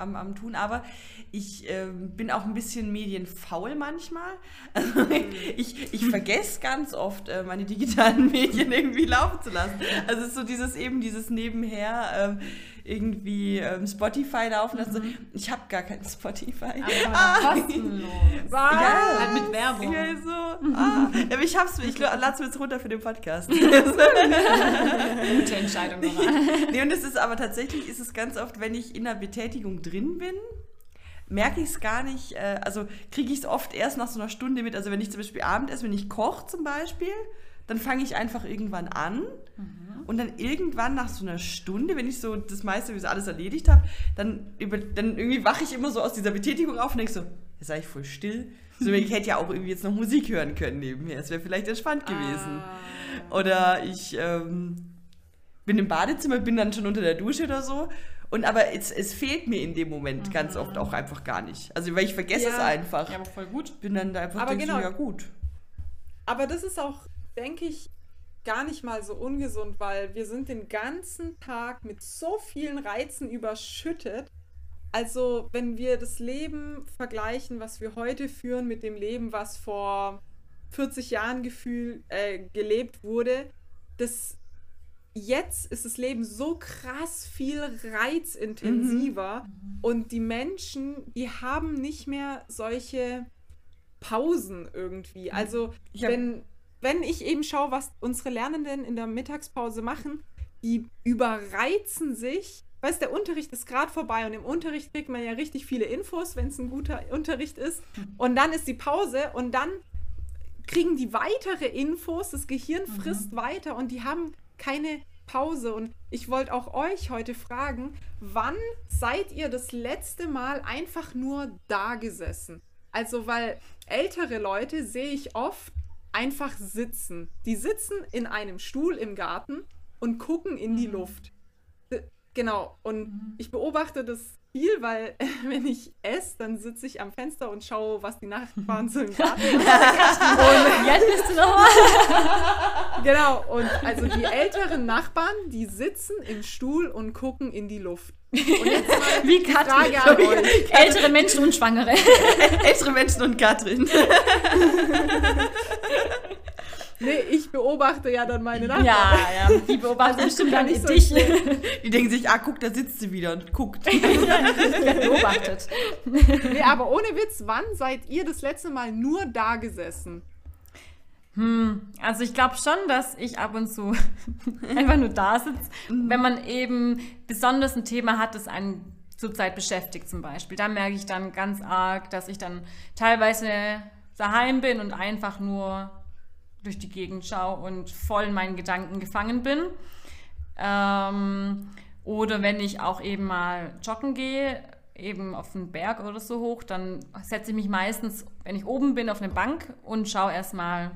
am, am tun, aber ich ähm, bin auch ein bisschen medienfaul manchmal. Also ich, ich vergesse ganz oft, äh, meine digitalen Medien irgendwie laufen zu lassen. Also es ist so dieses eben, dieses nebenher ähm, irgendwie ähm, Spotify laufen lassen. Ich habe gar kein Spotify. Aber kostenlos. Was? Ja, halt mit Werbung. Ja, so. Ah, ja, aber ich hab's, ich lade es mir jetzt runter für den Podcast. Gute Entscheidung, Nora. nee, und es ist aber tatsächlich, ist es ganz oft, wenn ich in einer Betätigung drin bin, merke ich es gar nicht, äh, also kriege ich es oft erst nach so einer Stunde mit. Also wenn ich zum Beispiel Abendessen, wenn ich koche zum Beispiel, dann fange ich einfach irgendwann an und dann irgendwann nach so einer Stunde, wenn ich so das meiste wie so alles erledigt habe, dann, über, dann irgendwie wache ich immer so aus dieser Betätigung auf und denke so, jetzt sei ich voll still. So, ich hätte ja auch irgendwie jetzt noch Musik hören können nebenher. Es wäre vielleicht entspannt gewesen. Ah. Oder ich ähm, bin im Badezimmer, bin dann schon unter der Dusche oder so. Und aber es, es fehlt mir in dem Moment ganz oft auch einfach gar nicht. Also weil ich vergesse es Ja. einfach. Ja, aber voll gut. Bin dann da einfach Aber denk so, genau. ja gut. Aber das ist auch, denke ich, gar nicht mal so ungesund, weil wir sind den ganzen Tag mit so vielen Reizen überschüttet. Also, wenn wir das Leben vergleichen, was wir heute führen, mit dem Leben, was vor 40 Jahren gefühl, äh, gelebt wurde, das jetzt ist das Leben so krass viel reizintensiver und die Menschen, die haben nicht mehr solche Pausen irgendwie. Also Ich hab- wenn, wenn ich eben schaue, was unsere Lernenden in der Mittagspause machen, die überreizen sich. Weißt der Unterricht ist gerade vorbei und im Unterricht kriegt man ja richtig viele Infos, wenn es ein guter Unterricht ist. Und dann ist die Pause und dann kriegen die weitere Infos, das Gehirn frisst weiter und die haben keine Pause. Und ich wollte auch euch heute fragen, wann seid ihr das letzte Mal einfach nur da gesessen? Also, weil ältere Leute sehe ich oft einfach sitzen. Die sitzen in einem Stuhl im Garten und gucken in die Luft. D- Genau, und ich beobachte das viel, weil wenn ich esse, dann sitze ich am Fenster und schaue, was die Nachbarn so im Garten machen. Jetzt bist du nochmal. Genau, und also die älteren Nachbarn, die sitzen im Stuhl und gucken in die Luft. Und jetzt mal Wie Katrin. Frage an euch. Ältere Menschen und Schwangere. Ältere Menschen und Katrin. Nee, ich beobachte ja dann meine Nachbarn. Ja, ja. Die beobachten bestimmt gar dann nicht so dich. Die denken sich, ah, guck, da sitzt sie wieder und guckt. beobachtet. Nee, aber ohne Witz, wann seid ihr das letzte Mal nur da gesessen? Also ich glaube schon, dass ich ab und zu einfach nur da sitze, wenn man eben besonders ein Thema hat, das einen zurzeit beschäftigt zum Beispiel. Da merke ich dann ganz arg, dass ich dann teilweise daheim bin und einfach nur durch die Gegend schaue und voll in meinen Gedanken gefangen bin. Ähm, oder wenn ich auch eben mal joggen gehe, eben auf den Berg oder so hoch, dann setze ich mich meistens, wenn ich oben bin, auf eine Bank und schaue erstmal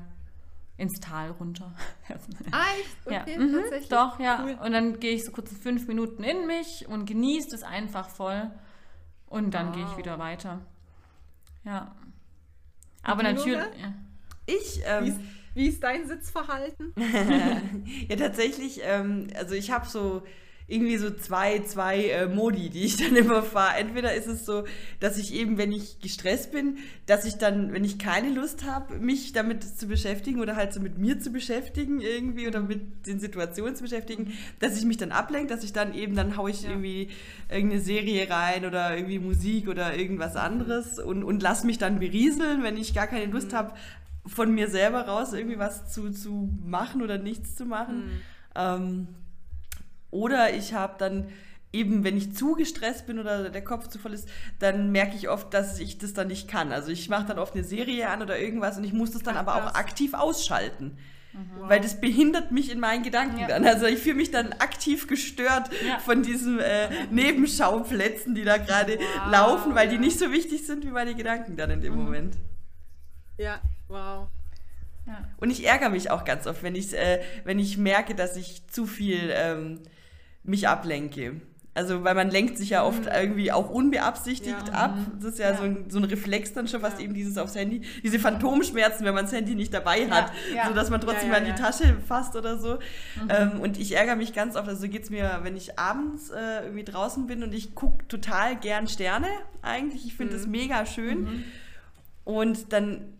ins Tal runter. Ah, echt? ja, Okay, mhm, tatsächlich. doch, ja. Cool. Und dann gehe ich so kurz fünf Minuten in mich und genieße das einfach voll. Und dann gehe ich Wow. wieder weiter. Ja. Aber natürlich. Ja. Ich, Wie ähm, ist, wie ist dein Sitzverhalten? ja, tatsächlich, ähm, also ich habe so irgendwie so zwei, zwei äh, Modi, die ich dann immer fahre. Entweder ist es so, dass ich eben, wenn ich gestresst bin, dass ich dann, wenn ich keine Lust habe, mich damit zu beschäftigen oder halt so mit mir zu beschäftigen irgendwie oder mit den Situationen zu beschäftigen, dass ich mich dann ablenke, dass ich dann eben, dann haue ich Ja. irgendwie irgendeine Serie rein oder irgendwie Musik oder irgendwas anderes und, und lass mich dann berieseln, wenn ich gar keine Lust habe, von mir selber raus irgendwie was zu, zu machen oder nichts zu machen. Ähm, oder ich habe dann eben, wenn ich zu gestresst bin oder der Kopf zu voll ist, dann merke ich oft, dass ich das dann nicht kann. Also ich mache dann oft eine Serie an oder irgendwas und ich muss das dann Ach, aber auch aktiv ausschalten. Weil das behindert mich in meinen Gedanken Ja. dann. Also ich fühle mich dann aktiv gestört Ja. von diesen äh, Nebenschauplätzen, die da gerade Wow, laufen, weil die nicht so wichtig sind wie meine Gedanken dann in dem Moment. Ja, wow. Ja. Und ich ärgere mich auch ganz oft, wenn ich, äh, wenn ich merke, dass ich zu viel ähm, mich ablenke. Also, weil man lenkt sich ja oft mhm. irgendwie auch unbeabsichtigt ja. ab. Das ist ja, ja, So, ein, so ein Reflex dann schon fast ja. eben dieses aufs Handy. Diese Phantomschmerzen, wenn man das Handy nicht dabei hat, ja. sodass man trotzdem mal in die Tasche fasst oder so. Mhm. Ähm, und ich ärgere mich ganz oft, also so geht es mir, wenn ich abends äh, irgendwie draußen bin und ich gucke total gern Sterne eigentlich. Ich finde mhm. das mega schön. Mhm. Und dann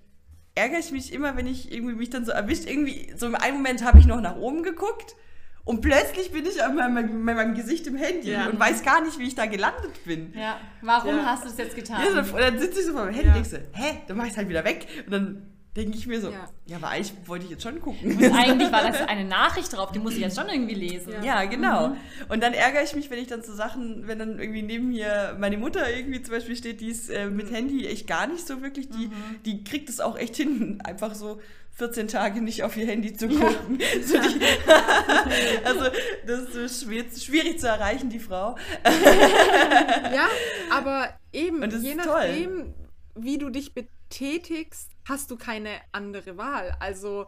ärgere ich mich immer, wenn ich irgendwie mich dann so erwischt. Irgendwie, so im einen Moment habe ich noch nach oben geguckt und plötzlich bin ich an meinem, meinem Gesicht im Handy ja. und weiß gar nicht, wie ich da gelandet bin. Ja. Warum ja. hast du das jetzt getan? Ja, und dann sitze ich so vor meinem Handy und denke so, hä, dann mach ich es halt wieder weg. Und dann denke ich mir so, ja. aber eigentlich wollte ich jetzt schon gucken. Und eigentlich war das eine Nachricht drauf, die muss ich jetzt schon irgendwie lesen. Ja, ja genau. Mhm. Und dann ärgere ich mich, wenn ich dann so Sachen, wenn dann irgendwie neben mir meine Mutter irgendwie zum Beispiel steht, die ist äh, mit Handy echt gar nicht so wirklich, die, mhm. die kriegt es auch echt hin, einfach so 14 Tage nicht auf ihr Handy zu gucken. Ja. So die, also das ist schwierig zu erreichen, die Frau. ja, aber eben, je nachdem, toll. wie du dich betätigst, hast du keine andere Wahl. Also,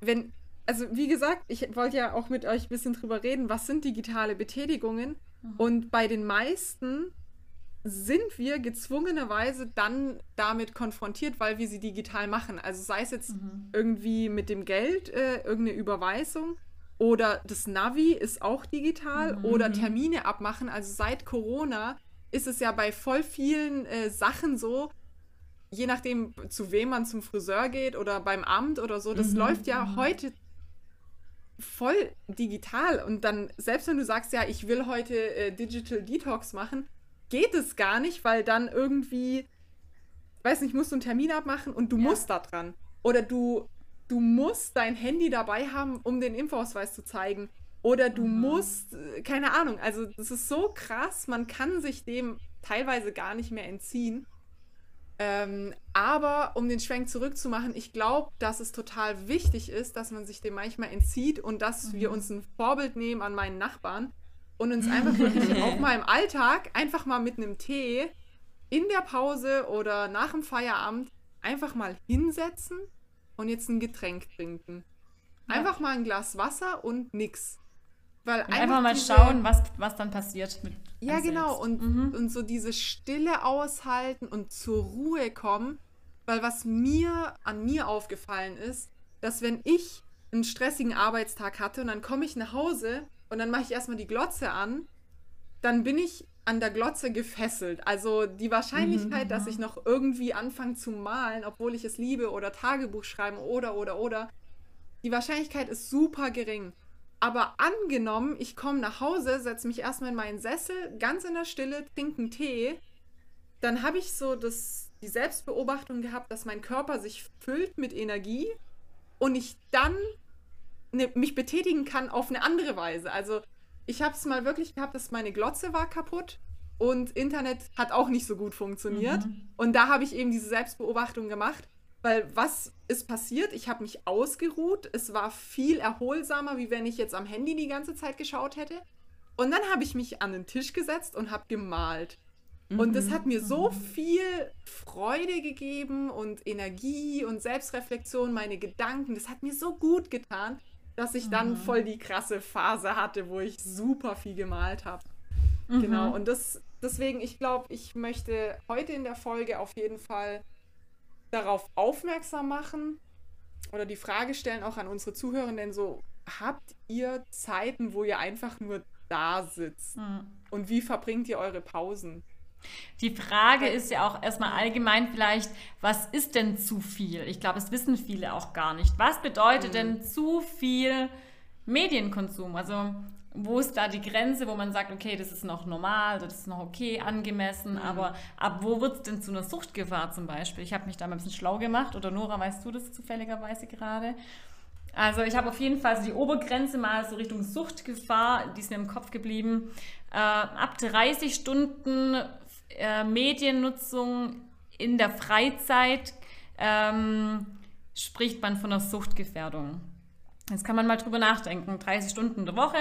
wenn, also wie gesagt, ich wollte ja auch mit euch ein bisschen drüber reden, was sind digitale Betätigungen? Mhm. Und bei den meisten sind wir gezwungenerweise dann damit konfrontiert, weil wir sie digital machen. Also sei es jetzt mhm. irgendwie mit dem Geld, äh, irgendeine Überweisung oder das Navi ist auch digital mhm. oder Termine abmachen. Also seit Corona ist es ja bei voll vielen äh, Sachen so, je nachdem, zu wem man zum Friseur geht oder beim Amt oder so, das mhm. läuft ja mhm. heute voll digital. Und dann, selbst wenn du sagst, ja, ich will heute äh, Digital Detox machen, geht es gar nicht, weil dann irgendwie, weiß nicht, musst du einen Termin abmachen und du ja. musst da dran. Oder du, du musst dein Handy dabei haben, um den Impfausweis zu zeigen. Oder du mhm. musst, äh, keine Ahnung, also das ist so krass, man kann sich dem teilweise gar nicht mehr entziehen. Ähm, aber um den Schwenk zurückzumachen, ich glaube, dass es total wichtig ist, dass man sich dem manchmal entzieht und dass mhm. wir uns ein Vorbild nehmen an meinen Nachbarn, und uns einfach wirklich auch mal im Alltag einfach mal mit einem Tee in der Pause oder nach dem Feierabend einfach mal hinsetzen und jetzt ein Getränk trinken. Einfach ja. mal ein Glas Wasser und nix. Weil einfach, einfach, mal diese, schauen, was, was dann passiert mit Ja, genau. Und, mhm. und so diese Stille aushalten und zur Ruhe kommen. Weil was mir an mir aufgefallen ist, dass wenn ich einen stressigen Arbeitstag hatte und dann komme ich nach Hause und dann mache ich erstmal die Glotze an, dann bin ich an der Glotze gefesselt. Also die Wahrscheinlichkeit, mhm, dass ich noch irgendwie anfange zu malen, obwohl ich es liebe, oder Tagebuch schreiben oder, oder, oder, die Wahrscheinlichkeit ist super gering. Aber angenommen, ich komme nach Hause, setze mich erstmal in meinen Sessel, ganz in der Stille, trinke einen Tee, dann habe ich so das, die Selbstbeobachtung gehabt, dass mein Körper sich füllt mit Energie und ich dann ne, mich betätigen kann auf eine andere Weise. Also ich habe es mal wirklich gehabt, dass meine Glotze war kaputt und Internet hat auch nicht so gut funktioniert. Mhm. Und da habe ich eben diese Selbstbeobachtung gemacht, weil was ist passiert? Ich habe mich ausgeruht. Es war viel erholsamer, wie wenn ich jetzt am Handy die ganze Zeit geschaut hätte. Und dann habe ich mich an den Tisch gesetzt und habe gemalt. Und das mhm. hat mir so mhm. viel Freude gegeben und Energie und Selbstreflexion, meine Gedanken. Das hat mir so gut getan dass ich dann mhm. voll die krasse Phase hatte, wo ich super viel gemalt habe. Mhm. Genau, und das, deswegen, ich glaube, ich möchte heute in der Folge auf jeden Fall darauf aufmerksam machen oder die Frage stellen auch an unsere Zuhörenden so, habt ihr Zeiten, wo ihr einfach nur da sitzt? Mhm. Und wie verbringt ihr eure Pausen? Die Frage ist ja auch erstmal allgemein vielleicht, was ist denn zu viel? Ich glaube, das wissen viele auch gar nicht. Was bedeutet mhm. denn zu viel Medienkonsum? Also wo ist da die Grenze, wo man sagt, okay, das ist noch normal, das ist noch okay, angemessen, mhm. aber ab wo wird es denn zu einer Suchtgefahr zum Beispiel? Ich habe mich da mal ein bisschen schlau gemacht oder Nora, weißt du das zufälligerweise gerade? Also ich habe auf jeden Fall so die Obergrenze mal so Richtung Suchtgefahr, die ist mir im Kopf geblieben. Äh, ab 30 Stunden äh, Mediennutzung in der Freizeit ähm, spricht man von einer Suchtgefährdung. Jetzt kann man mal drüber nachdenken. 30 Stunden in der Woche.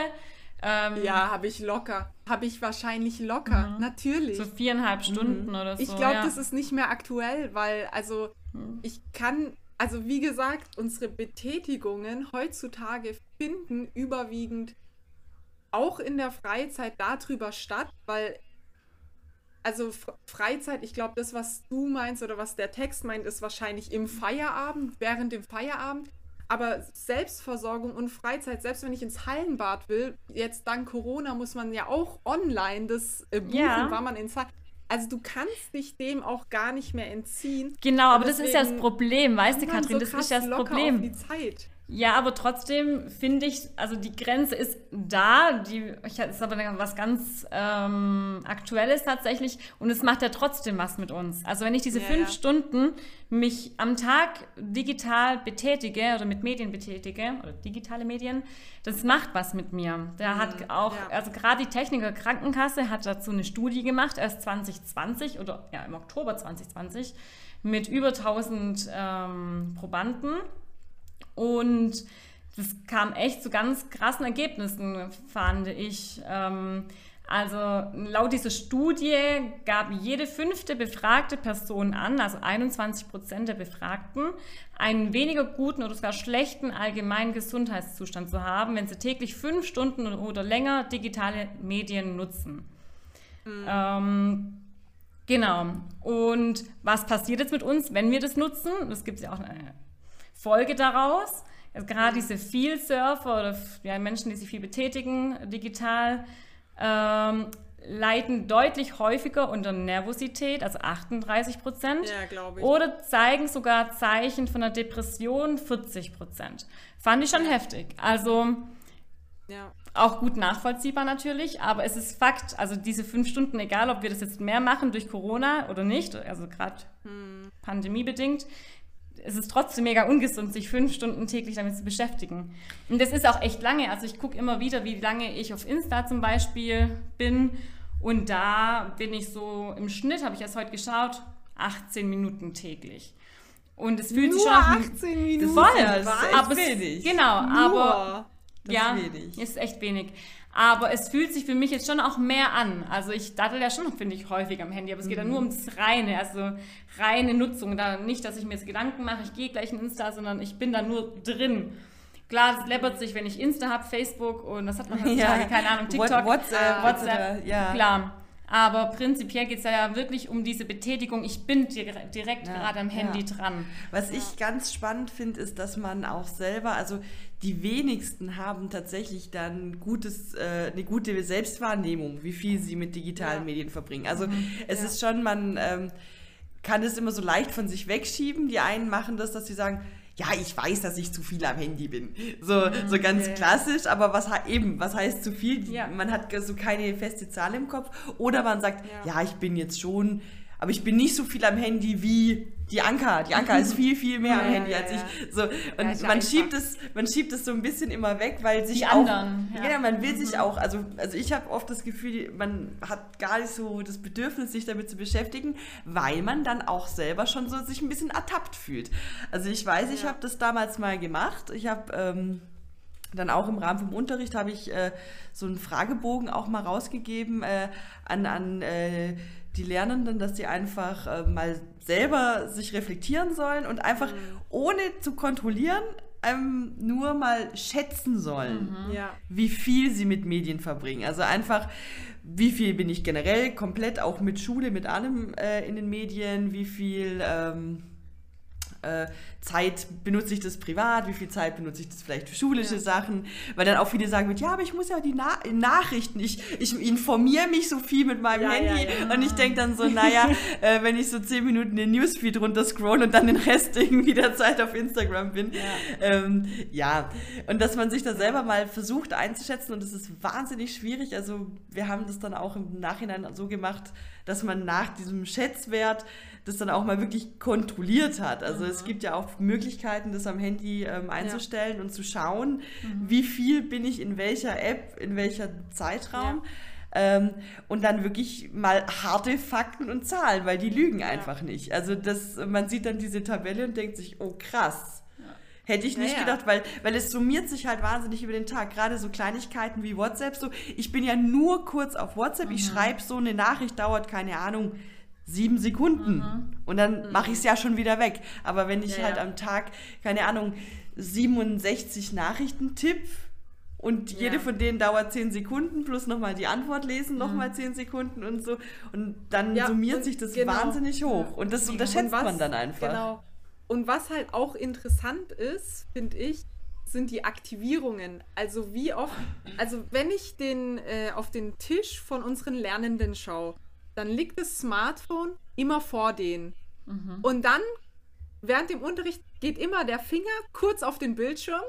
Ähm, ja, habe ich locker. Habe ich wahrscheinlich locker, mhm. natürlich. So viereinhalb Stunden mhm. oder so. Ich glaube, ja. das ist nicht mehr aktuell, weil, also, mhm. ich kann, also wie gesagt, unsere Betätigungen heutzutage finden überwiegend auch in der Freizeit darüber statt, weil also Freizeit, ich glaube, das, was du meinst oder was der Text meint, ist wahrscheinlich im Feierabend, während dem Feierabend. Aber Selbstversorgung und Freizeit, selbst wenn ich ins Hallenbad will, jetzt dank Corona muss man ja auch online das äh, buchen, ja. war man ins Hallenbad. Also du kannst dich dem auch gar nicht mehr entziehen. Genau, aber das ist ja das Problem, weißt du, Katrin, so das ist ja das Problem. die Zeit. Ja, aber trotzdem finde ich, also die Grenze ist da, die ich, ist aber was ganz ähm, Aktuelles tatsächlich und es macht ja trotzdem was mit uns. Also wenn ich diese ja, fünf ja. Stunden mich am Tag digital betätige oder mit Medien betätige oder digitale Medien, das macht was mit mir. Da mhm, hat auch, ja. also gerade die Techniker Krankenkasse hat dazu eine Studie gemacht, erst 2020 oder ja im Oktober 2020 mit über 1000 ähm, Probanden und das kam echt zu ganz krassen Ergebnissen, fand ich. Ähm, also laut dieser Studie gab jede fünfte befragte Person an, also 21 Prozent der Befragten, einen weniger guten oder sogar schlechten allgemeinen Gesundheitszustand zu haben, wenn sie täglich fünf Stunden oder länger digitale Medien nutzen. Mhm. Ähm, genau. Und was passiert jetzt mit uns, wenn wir das nutzen? Das gibt es ja auch eine Folge daraus. Gerade diese Viel-Surfer oder ja, Menschen, die sich viel betätigen digital, ähm, leiden deutlich häufiger unter Nervosität, also 38 Prozent. Ja, glaube ich. Oder zeigen sogar Zeichen von einer Depression, 40 Prozent. Fand ich schon ja. heftig. Also ja. auch gut nachvollziehbar natürlich, aber es ist Fakt, also diese fünf Stunden, egal ob wir das jetzt mehr machen durch Corona oder nicht, also gerade hm. pandemiebedingt, es ist trotzdem mega ungesund, sich fünf Stunden täglich damit zu beschäftigen. Und das ist auch echt lange. Also ich gucke immer wieder, wie lange ich auf Insta zum Beispiel bin. Und da bin ich so im Schnitt, habe ich erst heute geschaut, 18 Minuten täglich. Und es fühlt Nur sich schon 18 Minuten. Voll, ja, das ist echt wenig. Genau, Nur. aber das ja, ist, ist echt wenig. Aber es fühlt sich für mich jetzt schon auch mehr an. Also ich dattel ja schon, finde ich, häufig am Handy, aber es geht ja nur mhm. ums Reine, also reine Nutzung. Da nicht, dass ich mir jetzt Gedanken mache, ich gehe gleich in Insta, sondern ich bin da nur drin. Klar, es läppert sich, wenn ich Insta habe, Facebook und das hat man heutzutage, ja. keine Ahnung, TikTok, WhatsApp, WhatsApp ja. klar. Aber prinzipiell geht es ja wirklich um diese Betätigung. Ich bin direkt, direkt ja, gerade am Handy ja. dran. Was ja. ich ganz spannend finde, ist, dass man auch selber, also die wenigsten haben tatsächlich dann gutes, äh, eine gute Selbstwahrnehmung, wie viel sie mit digitalen Medien verbringen. Also mhm. es ist schon, man ähm, kann es immer so leicht von sich wegschieben. Die einen machen das, dass sie sagen, ja, ich weiß, dass ich zu viel am Handy bin. So, so mhm. ganz okay. klassisch, aber was eben, was heißt zu viel? Ja. Man hat so keine feste Zahl im Kopf. Oder man sagt, ja, ja ich bin jetzt schon aber ich bin nicht so viel am Handy wie die Anka. Die Anka ist viel, viel mehr am Handy als ich. So, und man schiebt es, man schiebt es so ein bisschen immer weg, weil sich die auch. Anderen, ja. ja, man will mhm. sich auch, also, also ich habe oft das Gefühl, man hat gar nicht so das Bedürfnis, sich damit zu beschäftigen, weil man dann auch selber schon so sich ein bisschen ertappt fühlt. Also ich weiß, ich ja. habe das damals mal gemacht. Ich habe ähm, dann auch im Rahmen vom Unterricht habe ich äh, so einen Fragebogen auch mal rausgegeben äh, an, an äh, die Lernenden, dass sie einfach äh, mal selber sich reflektieren sollen und einfach mhm. ohne zu kontrollieren ähm, nur mal schätzen sollen, mhm. ja. wie viel sie mit Medien verbringen. Also einfach, wie viel bin ich generell komplett auch mit Schule, mit allem äh, in den Medien, wie viel ähm, äh, Zeit benutze ich das privat, wie viel Zeit benutze ich das vielleicht für schulische ja. Sachen, weil dann auch viele sagen, ja, aber ich muss ja die Na Nachrichten, ich, ich informiere mich so viel mit meinem ja, Handy. ja, und ich denke dann so, naja, äh, wenn ich so zehn Minuten den Newsfeed runter scroll und dann den Rest irgendwie der Zeit auf Instagram bin, ähm, ja, und dass man sich da selber mal versucht einzuschätzen und das ist wahnsinnig schwierig, also wir haben das dann auch im Nachhinein so gemacht, dass man nach diesem Schätzwert das dann auch mal wirklich kontrolliert hat. Also mhm. es gibt ja auch Möglichkeiten, das am Handy ähm, einzustellen ja. und zu schauen, mhm. wie viel bin ich in welcher App, in welcher Zeitraum. Ja. Ähm, und dann wirklich mal harte Fakten und Zahlen, weil die lügen ja. einfach nicht. Also das, man sieht dann diese Tabelle und denkt sich, oh krass. Hätte ich nicht ja, gedacht, weil, weil es summiert sich halt wahnsinnig über den Tag. Gerade so Kleinigkeiten wie WhatsApp. So, ich bin ja nur kurz auf WhatsApp, mhm. ich schreibe so eine Nachricht, dauert keine Ahnung, sieben Sekunden. Mhm. Und dann mhm. mache ich es ja schon wieder weg. Aber wenn ich ja, halt ja. am Tag, keine Ahnung, 67 Nachrichten tipp und jede Ja. von denen dauert 10 Sekunden plus nochmal die Antwort lesen, Mhm. nochmal 10 Sekunden und so. Und dann summiert und sich das genau. wahnsinnig hoch. Und das unterschätzt Und was- man dann einfach. Genau. Und was halt auch interessant ist, finde ich, sind die Aktivierungen. Also wie oft, also wenn ich den äh, auf den Tisch von unseren Lernenden schaue, dann liegt das Smartphone immer vor denen. Und dann während dem Unterricht geht immer der Finger kurz auf den Bildschirm,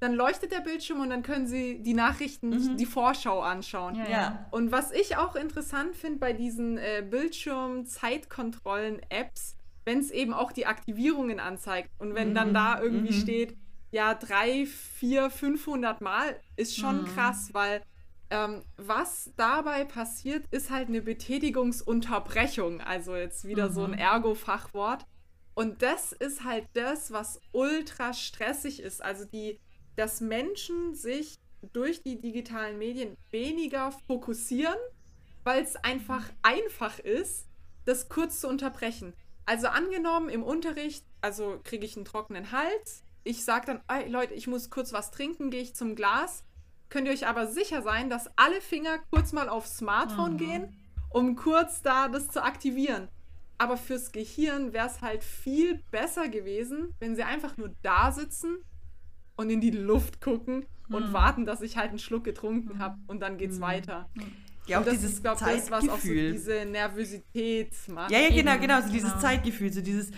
dann leuchtet der Bildschirm und dann können sie die Nachrichten, die Vorschau anschauen. Ja, Ja. Und was ich auch interessant finde bei diesen äh, Bildschirm-Zeitkontrollen-Apps, wenn es eben auch die Aktivierungen anzeigt und wenn dann da irgendwie steht, ja, drei, vier, 500 Mal, ist schon krass, weil ähm, was dabei passiert, ist halt eine Betätigungsunterbrechung. Also jetzt wieder so ein Ergo-Fachwort. Und das ist halt das, was ultra stressig ist. Also die, dass Menschen sich durch die digitalen Medien weniger fokussieren, weil es einfach einfach ist, das kurz zu unterbrechen. Also angenommen im Unterricht, also kriege ich einen trockenen Hals, ich sage dann, "Ey, Leute, ich muss kurz was trinken, gehe ich zum Glas. Könnt ihr euch aber sicher sein, dass alle Finger kurz mal aufs Smartphone gehen, um kurz da das zu aktivieren. Aber fürs Gehirn wäre es halt viel besser gewesen, wenn sie einfach nur da sitzen und in die Luft gucken und warten, dass ich halt einen Schluck getrunken habe und dann geht's weiter. Ja, auch das dieses ist, glaube ich, das, was auch so Zeitgefühl. diese Nervosität macht. Ja, ja, genau, Eben, genau, so dieses genau. Zeitgefühl, so dieses, äh,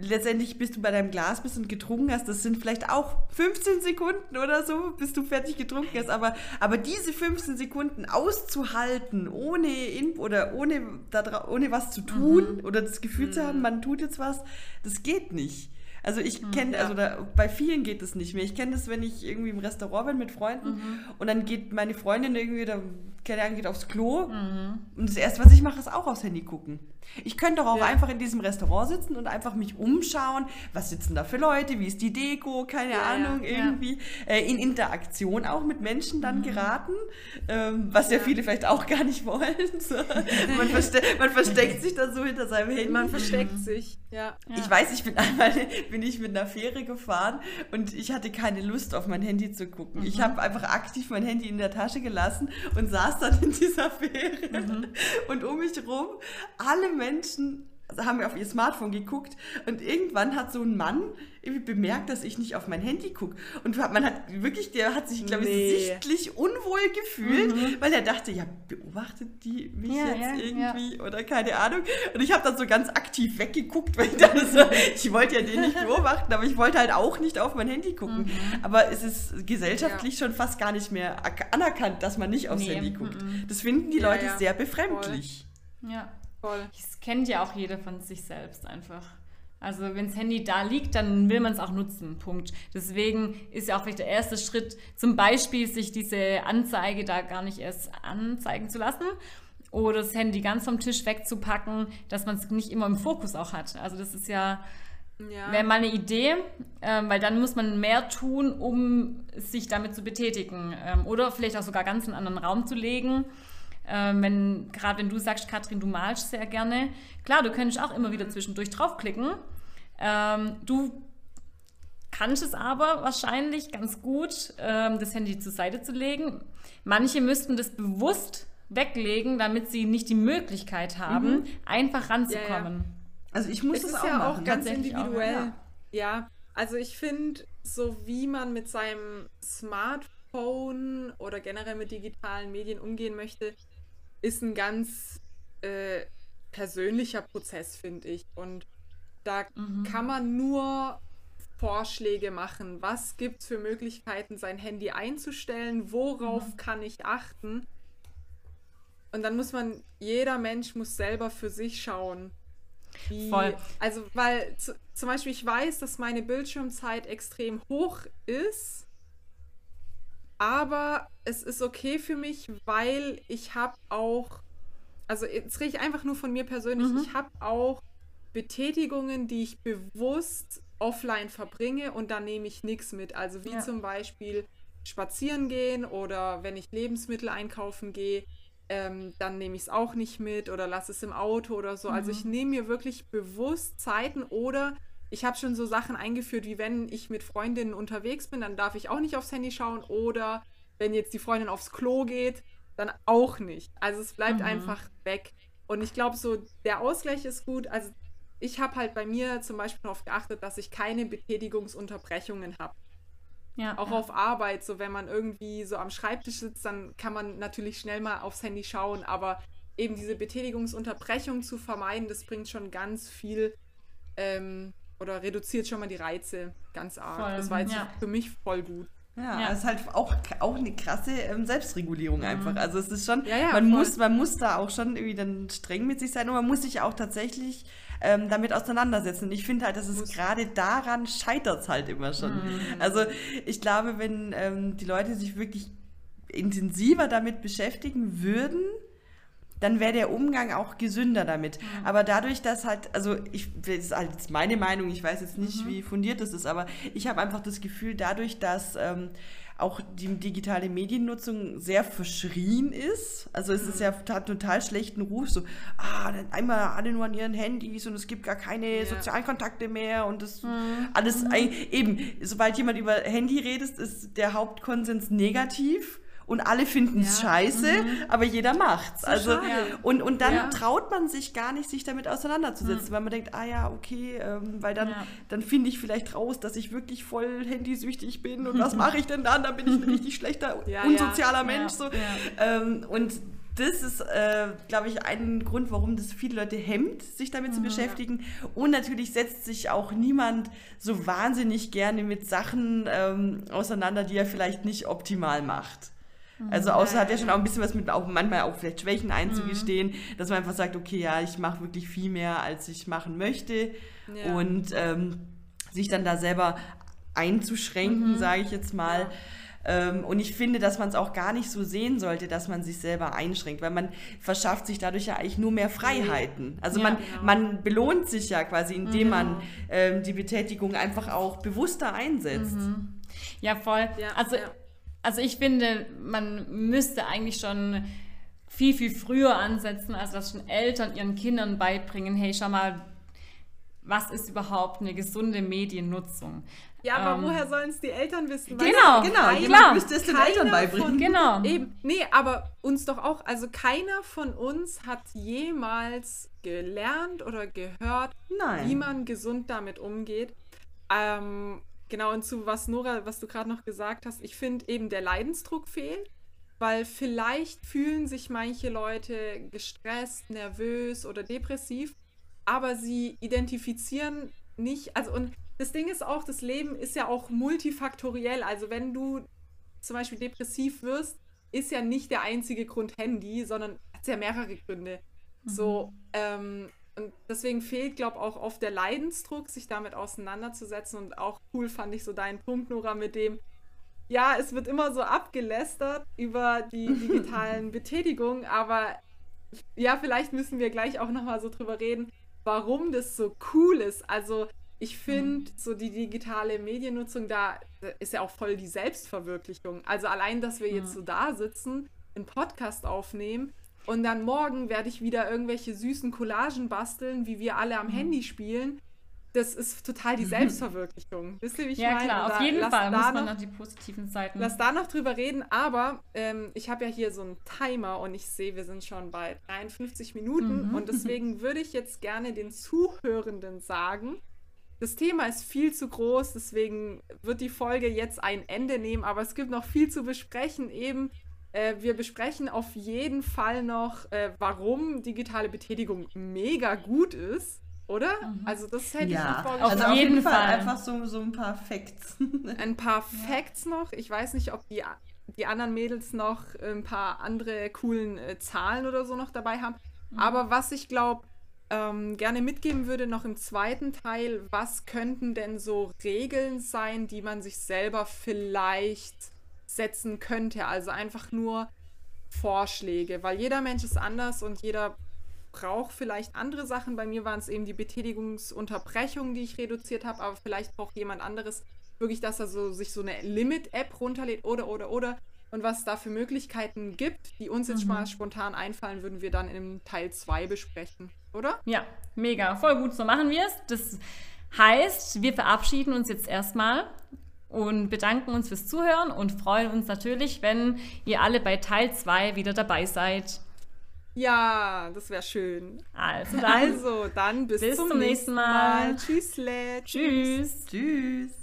letztendlich bis du bei deinem Glas bist und getrunken hast, das sind vielleicht auch 15 Sekunden oder so, bis du fertig getrunken hast, aber, aber diese 15 Sekunden auszuhalten, ohne, in, oder ohne, ohne was zu tun Mhm. oder das Gefühl zu haben, man tut jetzt was, das geht nicht. Also ich Mhm. kenne, Ja. also da, bei vielen geht das nicht mehr. Ich kenne das, wenn ich irgendwie im Restaurant bin mit Freunden Mhm. und dann geht meine Freundin irgendwie, da, Ahnung, geht aufs Klo Mhm. und das erste, was ich mache, ist auch aufs Handy gucken. Ich könnte doch auch Ja. einfach in diesem Restaurant sitzen und einfach mich umschauen, was sitzen da für Leute, wie ist die Deko, keine Ja. Ahnung, Ja. irgendwie äh, in Interaktion auch mit Menschen dann geraten, ähm, was ja. Viele vielleicht auch gar nicht wollen. So. Man, verste man versteckt sich dann so hinter seinem Handy. Man versteckt sich, ja. Ich weiß, ich bin einmal bin ich mit einer Fähre gefahren und ich hatte keine Lust auf mein Handy zu gucken. Ich habe einfach aktiv mein Handy in der Tasche gelassen und saß dann in dieser Fähre und um mich rum alle Menschen haben mir auf ihr Smartphone geguckt und irgendwann hat so ein Mann irgendwie bemerkt, dass ich nicht auf mein Handy gucke und man hat wirklich, der hat sich glaube ich Nee. sichtlich unwohl gefühlt, weil er dachte, ja beobachtet die mich Ja, jetzt ja, irgendwie oder keine Ahnung und ich habe dann so ganz aktiv weggeguckt, weil ich dachte so, ich wollte ja den nicht beobachten, aber ich wollte halt auch nicht auf mein Handy gucken. Aber es ist gesellschaftlich schon fast gar nicht mehr anerkannt, dass man nicht aufs Nee, Handy guckt. Das finden die Ja, Leute ja. sehr befremdlich. Ja. Voll. Das kennt ja auch jeder von sich selbst einfach. Also wenn das Handy da liegt, dann will man es auch nutzen. Punkt. Deswegen ist ja auch vielleicht der erste Schritt, zum Beispiel sich diese Anzeige da gar nicht erst anzeigen zu lassen oder das Handy ganz vom Tisch wegzupacken, dass man es nicht immer im Fokus auch hat. Also das ist ja Ja. wäre mal eine Idee, ähm, weil dann muss man mehr tun, um sich damit zu betätigen. Ähm, oder vielleicht auch sogar ganz in einen anderen Raum zu legen. Ähm, wenn, Gerade wenn du sagst, Katrin, du malst sehr gerne. Klar, du könntest auch immer wieder zwischendurch draufklicken. Ähm, du kannst es aber wahrscheinlich ganz gut, ähm, das Handy zur Seite zu legen. Manche müssten das bewusst weglegen, damit sie nicht die Möglichkeit haben, einfach ranzukommen. Also ich muss Es ist auch ja machen. auch ganz auch, individuell. ja. ja. also ich finde, so wie man mit seinem Smartphone oder generell mit digitalen Medien umgehen möchte, ist ein ganz äh, persönlicher Prozess, finde ich. Und da kann man nur Vorschläge machen. Was gibt es für Möglichkeiten, sein Handy einzustellen? Worauf kann ich achten? Und dann muss man, jeder Mensch muss selber für sich schauen. Wie, Voll. Also, weil zu, zum Beispiel ich weiß, dass meine Bildschirmzeit extrem hoch ist, aber es ist okay für mich, weil ich habe auch, also jetzt rede ich einfach nur von mir persönlich, ich habe auch Betätigungen, die ich bewusst offline verbringe und da nehme ich nichts mit. Also wie Ja. zum Beispiel spazieren gehen oder wenn ich Lebensmittel einkaufen gehe, ähm, dann nehme ich es auch nicht mit oder lasse es im Auto oder so. Also ich nehme mir wirklich bewusst Zeiten oder ich habe schon so Sachen eingeführt, wie wenn ich mit Freundinnen unterwegs bin, dann darf ich auch nicht aufs Handy schauen oder wenn jetzt die Freundin aufs Klo geht, dann auch nicht. Also es bleibt mhm. einfach weg. Und ich glaube, so der Ausgleich ist gut. Also ich habe halt bei mir zum Beispiel darauf geachtet, dass ich keine Betätigungsunterbrechungen habe. Ja, auch ja. auf Arbeit, so wenn man irgendwie so am Schreibtisch sitzt, dann kann man natürlich schnell mal aufs Handy schauen, aber eben diese Betätigungsunterbrechung zu vermeiden, das bringt schon ganz viel ähm, oder reduziert schon mal die Reize ganz arg. Voll. Das war jetzt ja. für mich voll gut. Ja, ja. das ist halt auch, auch eine krasse ähm, Selbstregulierung mhm. einfach. Also es ist schon, ja, ja, man, muss, man muss da auch schon irgendwie dann streng mit sich sein und man muss sich auch tatsächlich ähm, damit auseinandersetzen. Und ich finde halt, dass es gerade daran scheitert es halt immer schon. Mhm. Also ich glaube, wenn ähm, die Leute sich wirklich intensiver damit beschäftigen würden, dann wäre der Umgang auch gesünder damit. Mhm. Aber dadurch, dass halt, also ich, das ist halt meine Meinung, ich weiß jetzt nicht, mhm. wie fundiert das ist, aber ich habe einfach das Gefühl, dadurch, dass ähm, auch die digitale Mediennutzung sehr verschrien ist. Also es ist ja hat total schlechten Ruf, so, ah, dann einmal alle nur an ihren Handys und es gibt gar keine ja. sozialen Kontakte mehr und das mhm. alles, mhm. eben, sobald jemand über Handy redet, ist der Hauptkonsens negativ und alle finden es ja. scheiße, mhm. aber jeder macht's. So also und, und dann ja. traut man sich gar nicht, sich damit auseinanderzusetzen, mhm. weil man denkt, ah ja, okay, ähm, weil dann, ja. dann finde ich vielleicht raus, dass ich wirklich voll handysüchtig bin und was mache ich denn dann? Dann bin ich ein richtig schlechter, unsozialer Mensch. So. Ähm, und das ist, äh, glaube ich, ein Grund, warum das viele Leute hemmt, sich damit mhm, zu beschäftigen. Ja. Und natürlich setzt sich auch niemand so wahnsinnig gerne mit Sachen ähm, auseinander, die er vielleicht nicht optimal macht. Also mhm. außer hat ja schon auch ein bisschen was mit auch manchmal auch vielleicht Schwächen einzugestehen, mhm. dass man einfach sagt, okay, ja, ich mache wirklich viel mehr, als ich machen möchte. Ja. Und ähm, sich dann da selber einzuschränken, mhm. sage ich jetzt mal. Ja. Ähm, und ich finde, dass man es auch gar nicht so sehen sollte, dass man sich selber einschränkt, weil man verschafft sich dadurch ja eigentlich nur mehr Freiheiten. Also ja, man, genau. man belohnt sich ja quasi, indem mhm. man ähm, die Betätigung einfach auch bewusster einsetzt. Mhm. Ja, voll. Ja, also ja. Also ich finde, man müsste eigentlich schon viel, viel früher ansetzen, als dass schon Eltern ihren Kindern beibringen, hey, schau mal, was ist überhaupt eine gesunde Mediennutzung? Ja, aber ähm, woher sollen es die Eltern wissen? Genau, genau, klar. müsste es den Eltern beibringen. Von, genau. Eben, nee, aber uns doch auch, also keiner von uns hat jemals gelernt oder gehört, Nein. wie man gesund damit umgeht. Ähm, Genau, und zu was Nora, was du gerade noch gesagt hast, ich finde eben der Leidensdruck fehlt, weil vielleicht fühlen sich manche Leute gestresst, nervös oder depressiv, aber sie identifizieren nicht, also und das Ding ist auch, das Leben ist ja auch multifaktoriell, also wenn du zum Beispiel depressiv wirst, ist ja nicht der einzige Grund Handy, sondern hat ja mehrere Gründe. Mhm. So, ähm, und deswegen fehlt, glaube ich, auch oft der Leidensdruck, sich damit auseinanderzusetzen. Und auch cool fand ich so deinen Punkt, Nora, mit dem, ja, es wird immer so abgelästert über die digitalen Betätigungen, aber ja, vielleicht müssen wir gleich auch nochmal so drüber reden, warum das so cool ist. Also ich finde, mhm. so die digitale Mediennutzung, da ist ja auch voll die Selbstverwirklichung. Also allein, dass wir jetzt mhm. so da sitzen, einen Podcast aufnehmen, und dann morgen werde ich wieder irgendwelche süßen Collagen basteln, wie wir alle am mhm. Handy spielen. Das ist total die Selbstverwirklichung. Wisst ihr, wie ich ja, meine? klar, auf jeden Fall muss man noch die positiven Seiten. Lass da noch drüber reden, aber ähm, ich habe ja hier so einen Timer und ich sehe, wir sind schon bei 53 Minuten mhm. und deswegen würde ich jetzt gerne den Zuhörenden sagen, das Thema ist viel zu groß, deswegen wird die Folge jetzt ein Ende nehmen, aber es gibt noch viel zu besprechen, eben äh, wir besprechen auf jeden Fall noch, äh, warum digitale Betätigung mega gut ist. Oder? Mhm. Also das hätte ja. ich noch vorgestellt. Also auf jeden Fall. Fall einfach so, so ein paar Facts. ein paar Facts noch. Ich weiß nicht, ob die, die anderen Mädels noch ein paar andere coolen äh, Zahlen oder so noch dabei haben. Mhm. Aber was ich glaube, ähm, gerne mitgeben würde, noch im zweiten Teil, was könnten denn so Regeln sein, die man sich selber vielleicht setzen könnte. Also einfach nur Vorschläge, weil jeder Mensch ist anders und jeder braucht vielleicht andere Sachen. Bei mir waren es eben die Betätigungsunterbrechungen, die ich reduziert habe, aber vielleicht braucht jemand anderes wirklich, dass er so, sich so eine Limit-App runterlädt oder, oder, oder. Und was es da für Möglichkeiten gibt, die uns jetzt mhm. mal spontan einfallen, würden wir dann im Teil 2 besprechen, oder? Ja, mega, voll gut, so machen wir es. Das heißt, wir verabschieden uns jetzt erstmal und bedanken uns fürs Zuhören und freuen uns natürlich, wenn ihr alle bei Teil 2 wieder dabei seid. Ja, das wäre schön. Also dann, Also, dann bis, bis zum, zum nächsten Mal. Tschüss, Tschüss. tschüss. Tschüss.